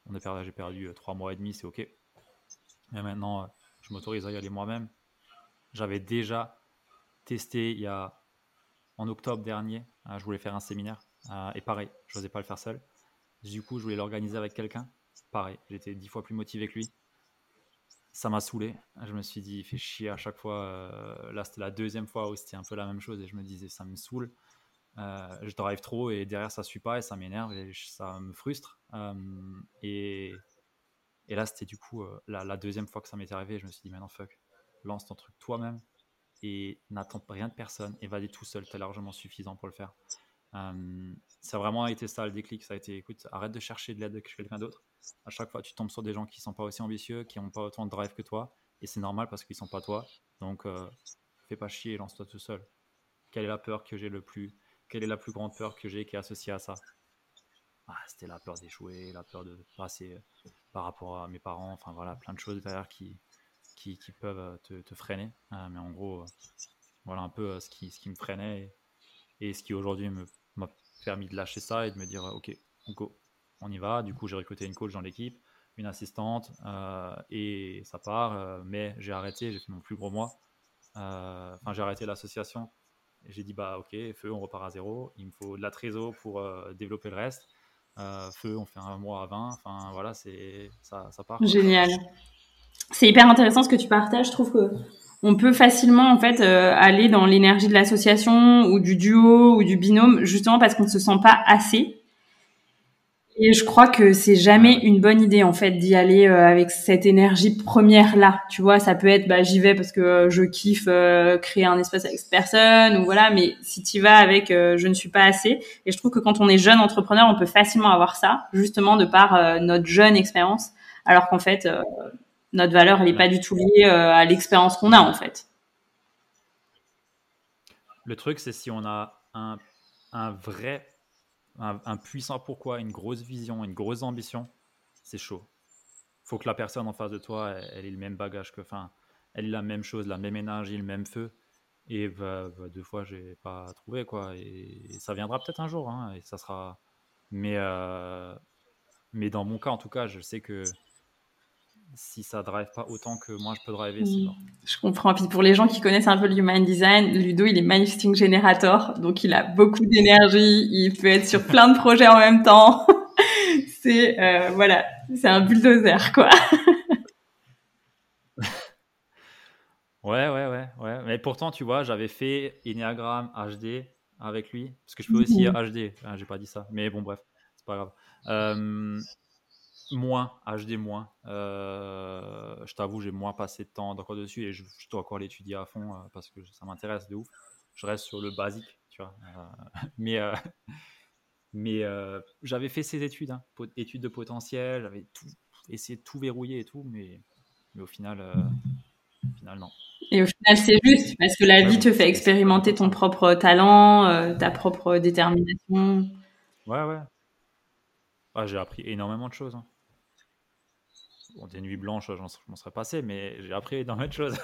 On est perdu, j'ai perdu euh, trois mois et demi, c'est ok. Et maintenant, je m'autorise à y aller moi-même. J'avais déjà testé il y a en octobre dernier, je voulais faire un séminaire et pareil, je n'osais pas le faire seul. Du coup, je voulais l'organiser avec quelqu'un. Pareil, j'étais dix fois plus motivé que lui. Ça m'a saoulé. Je me suis dit, il fait chier à chaque fois. Euh, là, c'était la deuxième fois où c'était un peu la même chose et je me disais, ça me saoule. Euh, je drive trop et derrière, ça suit pas et ça m'énerve et ça me frustre. Euh, et, là, c'était du coup la, deuxième fois que ça m'est arrivé. Je me suis dit, maintenant, fuck, lance ton truc toi-même et n'attends rien de personne et tout seul. Tu largement suffisant pour le faire. Euh, ça a vraiment été ça le déclic. Ça a été, écoute, arrête de chercher de l'aide de quelqu'un d'autre. À chaque fois, tu tombes sur des gens qui sont pas aussi ambitieux, qui n'ont pas autant de drive que toi, et c'est normal parce qu'ils sont pas toi. Donc, euh, fais pas chier, lance-toi tout seul. Quelle est la peur que j'ai le plus? Quelle est la plus grande peur que j'ai qui est associée à ça? Ah, C'était la peur d'échouer, la peur de passer euh, par rapport à mes parents. Enfin voilà, plein de choses derrière qui, qui, peuvent te, freiner. mais en gros, voilà un peu ce qui, ce qui me freinait et ce qui aujourd'hui m'a permis de lâcher ça et de me dire ok, go, on y va. Du coup, j'ai recruté une coach dans l'équipe, une assistante euh, et ça part. Euh, mais j'ai arrêté, j'ai fait mon plus gros mois. Euh, enfin, j'ai arrêté l'association. et J'ai dit bah ok, feu, on repart à zéro. Il me faut de la trésor pour développer le reste. feu, on fait un mois à 20. Enfin voilà, ça, ça part. Génial. C'est hyper intéressant ce que tu partages. Je trouve que on peut facilement en fait aller dans l'énergie de l'association ou du duo ou du binôme justement parce qu'on ne se sent pas assez et je crois que c'est jamais une bonne idée en fait d'y aller euh, avec cette énergie première là. Tu vois, ça peut être bah j'y vais parce que euh, je kiffe euh, créer un espace avec cette personne ou voilà. Mais si tu vas avec je ne suis pas assez. Et je trouve que quand on est jeune entrepreneur, on peut facilement avoir ça, justement de par notre jeune expérience, alors qu'en fait notre valeur elle est pas du tout liée à l'expérience qu'on a en fait. Le truc c'est si on a un, un vrai un, puissant pourquoi, une grosse vision, une grosse ambition, c'est chaud. Faut que la personne en face de toi, elle, ait le même bagage que, enfin, elle ait la même chose, la même énergie, le même feu. Et bah, bah, deux fois, j'ai pas trouvé quoi. Et, ça viendra peut-être un jour, hein, et ça sera. Mais euh, mais dans mon cas, en tout cas, je sais que si ça drive pas autant que moi je peux driver. Mmh. Je comprends. Puis pour les gens qui connaissent un peu le human design, Ludo, il est manifesting generator, donc il a beaucoup d'énergie, il peut être sur plein de projets en même temps. c'est euh, voilà, c'est un bulldozer quoi. ouais, ouais, ouais, ouais. Mais pourtant, tu vois, j'avais fait Enneagram HD avec lui, parce que je peux aussi HD. Hein, j'ai pas dit ça, mais bon, bref, c'est pas grave. Euh, Moins, HD moins. Euh, je t'avoue, j'ai moins passé de temps encore dessus et je, dois encore l'étudier à fond euh, parce que ça m'intéresse de ouf. Je reste sur le basique, tu vois. Euh, mais mais j'avais fait ces études, hein, études de potentiel, j'avais tout, essayé de tout verrouiller et tout, mais, mais au final, au final, non. Et au final, c'est juste parce que la vie te fait expérimenter ton propre talent, ta propre détermination. Ouais, ouais. Ah, j'ai appris énormément de choses. Hein. Bon, des nuits blanches, je m'en serais passé, mais j'ai appris dans de choses.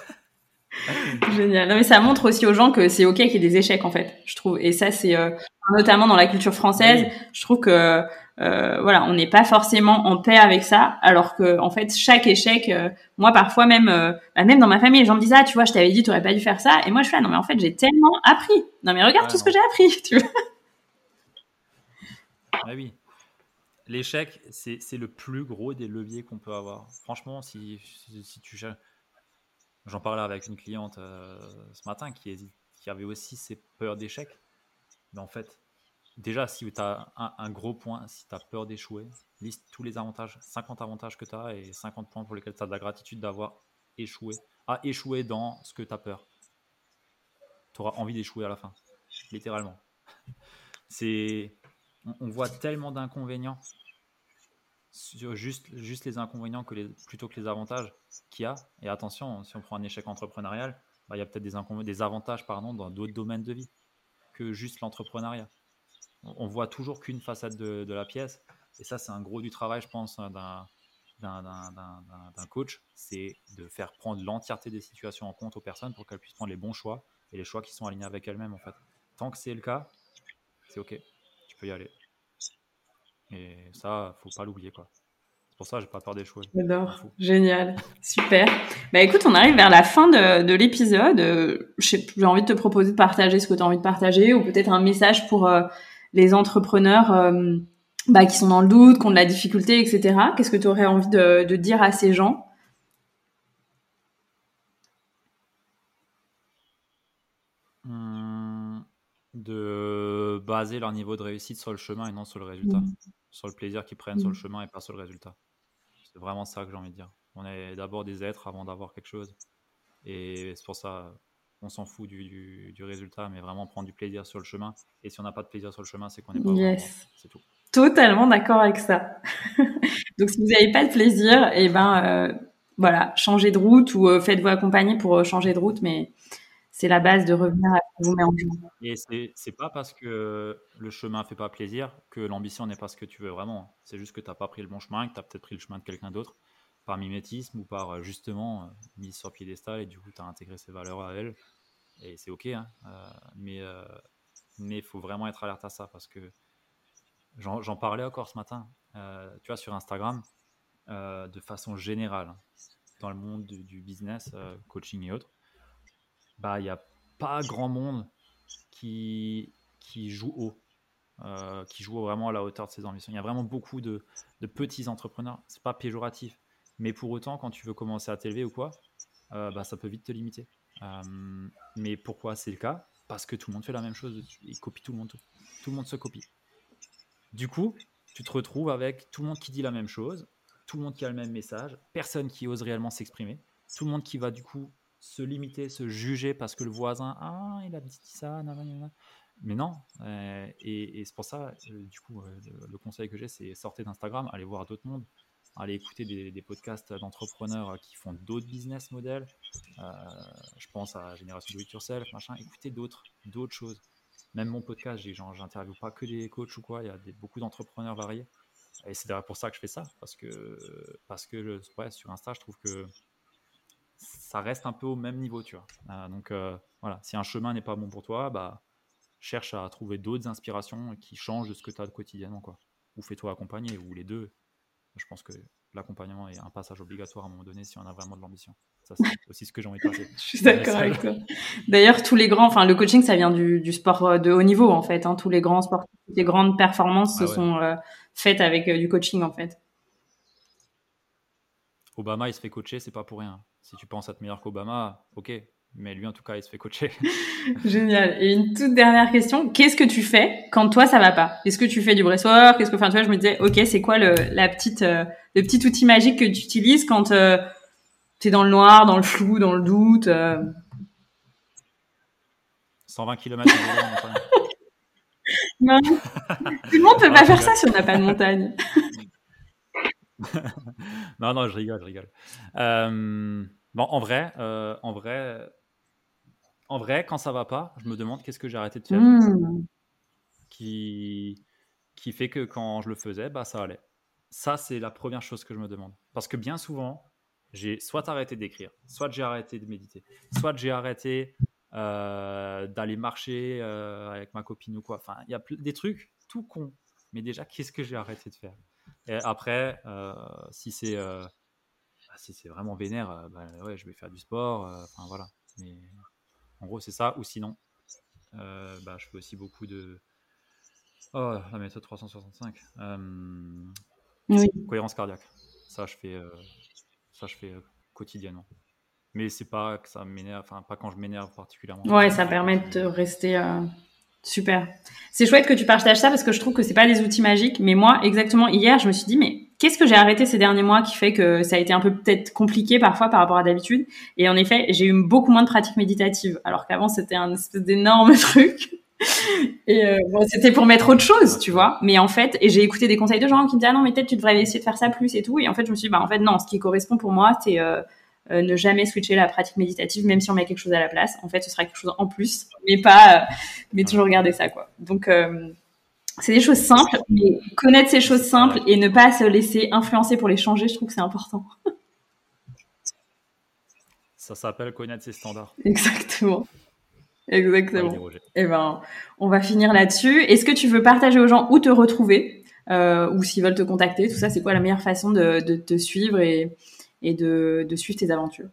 Génial. Non, mais ça montre aussi aux gens que c'est ok qu'il y ait des échecs, en fait, je trouve. Et ça, c'est euh, notamment dans la culture française, je trouve que euh, voilà, on n'est pas forcément en paix avec ça, alors que en fait, chaque échec, euh, moi parfois même, bah, même dans ma famille, les gens me disent ah, tu vois, je t'avais dit, tu aurais pas dû faire ça, et moi je fais ah, non mais en fait, j'ai tellement appris. Non mais regarde tout ce que j'ai appris, tu vois. Ah oui. L'échec, c'est le plus gros des leviers qu'on peut avoir. Franchement, si, si, tu. J'en parlais avec une cliente euh, ce matin qui, qui avait aussi ses peurs d'échec. Mais en fait, déjà, si tu as un, gros point, si tu as peur d'échouer, liste tous les avantages, 50 avantages que tu as et 50 points pour lesquels tu as de la gratitude d'avoir échoué. À échouer dans ce que tu as peur. Tu auras envie d'échouer à la fin, littéralement. C'est on, voit tellement d'inconvénients sur juste, juste les inconvénients que les, plutôt que les avantages qu'il y a. Et attention, si on prend un échec entrepreneurial, bah, il y a peut-être des, avantages pardon, dans d'autres domaines de vie que juste l'entrepreneuriat. On, voit toujours qu'une façade de, la pièce. Et ça, c'est un gros du travail, je pense, d'un, d'un coach, c'est de faire prendre l'entièreté des situations en compte aux personnes pour qu'elles puissent prendre les bons choix et les choix qui sont alignés avec elles-mêmes en fait. Tant que c'est le cas, c'est ok y aller. Et ça, faut pas l'oublier, quoi. C'est pour ça j'ai pas peur d'échouer. J'adore. Génial. Super. Bah écoute, on arrive vers la fin de, de l'épisode. Euh, j'ai envie de te proposer de partager ce que tu as envie de partager ou peut-être un message pour euh, les entrepreneurs euh, bah, qui sont dans le doute, qui ont de la difficulté, etc. Qu'est-ce que tu aurais envie de, de dire à ces gens? De baser leur niveau de réussite sur le chemin et non sur le résultat. Mmh. Sur le plaisir qu'ils prennent sur le mmh. chemin et pas sur le résultat. C'est vraiment ça que j'ai envie de dire. On est d'abord des êtres avant d'avoir quelque chose. Et c'est pour ça, on s'en fout du, du, résultat, mais vraiment prendre du plaisir sur le chemin. Et si on n'a pas de plaisir sur le chemin, c'est qu'on n'est pas yes. C'est tout. Totalement d'accord avec ça. Donc si vous n'avez pas de plaisir, et eh ben euh, voilà, changez de route ou euh, faites-vous accompagner pour euh, changer de route, mais c'est la base de revenir à vous mettre en jeu. Et c'est pas parce que le chemin fait pas plaisir que l'ambition n'est pas ce que tu veux vraiment. C'est juste que tu n'as pas pris le bon chemin, que tu as peut-être pris le chemin de quelqu'un d'autre par mimétisme ou par justement euh, mise sur piédestal et du coup tu as intégré ces valeurs à elle. Et c'est ok, hein, euh, mais euh, mais il faut vraiment être alerte à ça parce que j'en parlais encore ce matin, tu vois, sur Instagram, de façon générale, dans le monde du business, coaching et autres bah, il n'y a pas grand monde qui, qui joue haut, euh, qui joue vraiment à la hauteur de ses ambitions. Il y a vraiment beaucoup de, de petits entrepreneurs. C'est pas péjoratif, mais pour autant, quand tu veux commencer à t'élever ou quoi, euh, bah, ça peut vite te limiter. mais pourquoi c'est le cas? Parce que tout le monde fait la même chose. Il copie tout le monde. Tout le monde se copie. Du coup, tu te retrouves avec tout le monde qui dit la même chose, tout le monde qui a le même message, personne qui ose réellement s'exprimer, tout le monde qui va du coup se limiter, se juger parce que le voisin, ah, il a dit ça, mais non. Euh, et, c'est pour ça, euh, du coup, euh, le, conseil que j'ai, c'est sortir d'Instagram, aller voir d'autres mondes, aller écouter des, podcasts d'entrepreneurs qui font d'autres business models. je pense à Génération Do It Yourself, machin. Écoutez d'autres, d'autres choses. Même mon podcast, j'interviewe pas que des coachs ou quoi. Il y a beaucoup d'entrepreneurs variés. Et c'est pour ça que je fais ça, parce que, parce que sur Insta, je trouve que ça reste un peu au même niveau, tu vois. Euh, donc euh, voilà, si un chemin n'est pas bon pour toi, bah cherche à trouver d'autres inspirations qui changent de ce que tu as quotidiennement, quoi. Ou fais-toi accompagner, ou les deux. Je pense que l'accompagnement est un passage obligatoire à un moment donné si on a vraiment de l'ambition. Ça, c'est aussi ce que j'ai envie de passer. Je suis d'accord avec toi. D'ailleurs, tous les grands, enfin, le coaching, ça vient du, sport euh, de haut niveau, en fait. Hein. Tous les grands sportifs, les grandes performances se ah sont faites avec du coaching, en fait. Obama, il se fait coacher, c'est pas pour rien. Si tu penses être meilleur qu'Obama, ok. Mais lui, en tout cas, il se fait coacher. Génial. Et une toute dernière question. Qu'est-ce que tu fais quand toi, ça va pas? Est-ce que tu fais du breastwork Qu'est-ce que, enfin, tu vois, je me disais, ok, c'est quoi le, la petite, euh, le petit outil magique que tu utilises quand euh, tu es dans le noir, dans le flou, dans le doute 120 km non, tout le monde peut pas faire ça si on n'a pas de montagne. Non, non, je rigole, je rigole. Euh, bon, en vrai, euh, en vrai, en vrai, quand ça va pas, je me demande qu'est-ce que j'ai arrêté de faire, hmm. qui qui fait que quand je le faisais, bah ça allait. Ça, c'est la première chose que je me demande, parce que bien souvent, j'ai soit arrêté d'écrire, soit j'ai arrêté de méditer, soit j'ai arrêté euh, d'aller marcher avec ma copine ou quoi. Enfin, il y a des trucs tout con. Mais déjà, qu'est-ce que j'ai arrêté de faire? Et après, euh, si c'est euh, bah, si c'est vraiment vénère, euh, bah, ouais, je vais faire du sport. Enfin voilà. Mais en gros, c'est ça. Ou sinon, bah, je fais aussi beaucoup de. Oh, la méthode 365. Cohérence cardiaque. Ça, je fais, ça, je fais quotidiennement. Mais c'est pas que ça m'énerve, enfin, pas quand je m'énerve particulièrement. Ouais, ça permet de rester Super. C'est chouette que tu partages ça parce que je trouve que c'est pas des outils magiques. Mais moi, exactement hier, je me suis dit, mais qu'est-ce que j'ai arrêté ces derniers mois qui fait que ça a été un peu peut-être compliqué parfois par rapport à d'habitude? Et en effet, j'ai eu beaucoup moins de pratiques méditatives. Alors qu'avant, c'était un espèce d'énorme truc. Et euh, bon, c'était pour mettre autre chose, tu vois. Mais en fait, et j'ai écouté des conseils de gens qui me disaient, ah non, mais peut-être tu devrais essayer de faire ça plus et tout. Et en fait, je me suis dit, bah, en fait, non, ce qui correspond pour moi, c'est euh, euh, ne jamais switcher la pratique méditative, même si on met quelque chose à la place. En fait, ce sera quelque chose en plus, mais pas, euh, mais toujours garder ça, quoi. Donc, euh, c'est des choses simples, mais connaître ces choses simples et ne pas se laisser influencer pour les changer, je trouve que c'est important. Ça s'appelle connaître ses standards. Exactement. Exactement. Et eh ben, on va finir là-dessus. Est-ce que tu veux partager aux gens où te retrouver ou s'ils veulent te contacter Tout ça, c'est quoi la meilleure façon de, de te suivre et, et de, suivre tes aventures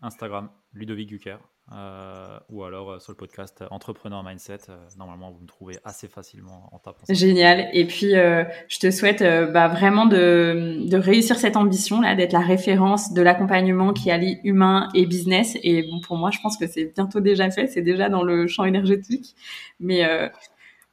Instagram, Ludovic Gucker, euh, ou alors euh, sur le podcast Entrepreneur Mindset. Euh, normalement, vous me trouvez assez facilement en tapant. Génial. Et puis, je te souhaite bah, vraiment de, de, réussir cette ambition là, d'être la référence de l'accompagnement qui allie humain et business. Et bon, pour moi, je pense que c'est bientôt déjà fait. C'est déjà dans le champ énergétique. Mais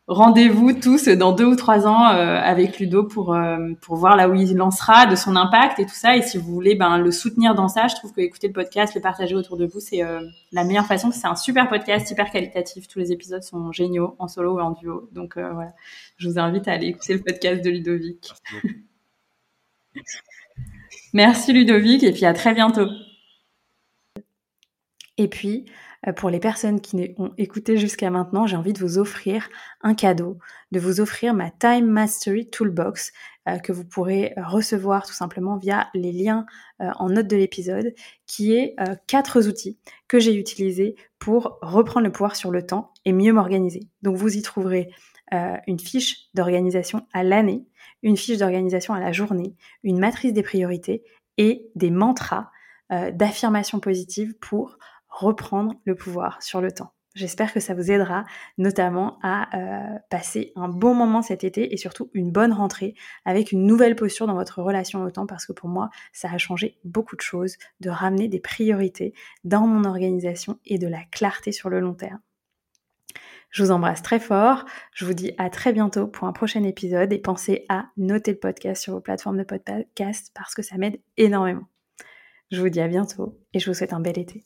rendez-vous tous dans deux ou trois ans euh, avec Ludo pour euh, pour voir là où il lancera, de son impact et tout ça. Et si vous voulez ben, le soutenir dans ça, je trouve que écouter le podcast, le partager autour de vous, c'est euh, la meilleure façon. C'est un super podcast, hyper qualitatif. Tous les épisodes sont géniaux en solo ou en duo. Donc voilà, je vous invite à aller écouter le podcast de Ludovic. Merci Ludovic et puis à très bientôt. Et puis, pour les personnes qui ont écouté jusqu'à maintenant, j'ai envie de vous offrir un cadeau, de vous offrir ma Time Mastery Toolbox euh, que vous pourrez recevoir tout simplement via les liens euh, en note de l'épisode, qui est quatre outils que j'ai utilisés pour reprendre le pouvoir sur le temps et mieux m'organiser. Donc vous y trouverez une fiche d'organisation à l'année, une fiche d'organisation à la journée, une matrice des priorités et des mantras d'affirmation positive pour reprendre le pouvoir sur le temps. J'espère que ça vous aidera notamment à euh, passer un bon moment cet été et surtout une bonne rentrée avec une nouvelle posture dans votre relation au temps parce que pour moi, ça a changé beaucoup de choses, de ramener des priorités dans mon organisation et de la clarté sur le long terme. Je vous embrasse très fort. Je vous dis à très bientôt pour un prochain épisode et pensez à noter le podcast sur vos plateformes de podcast parce que ça m'aide énormément. Je vous dis à bientôt et je vous souhaite un bel été.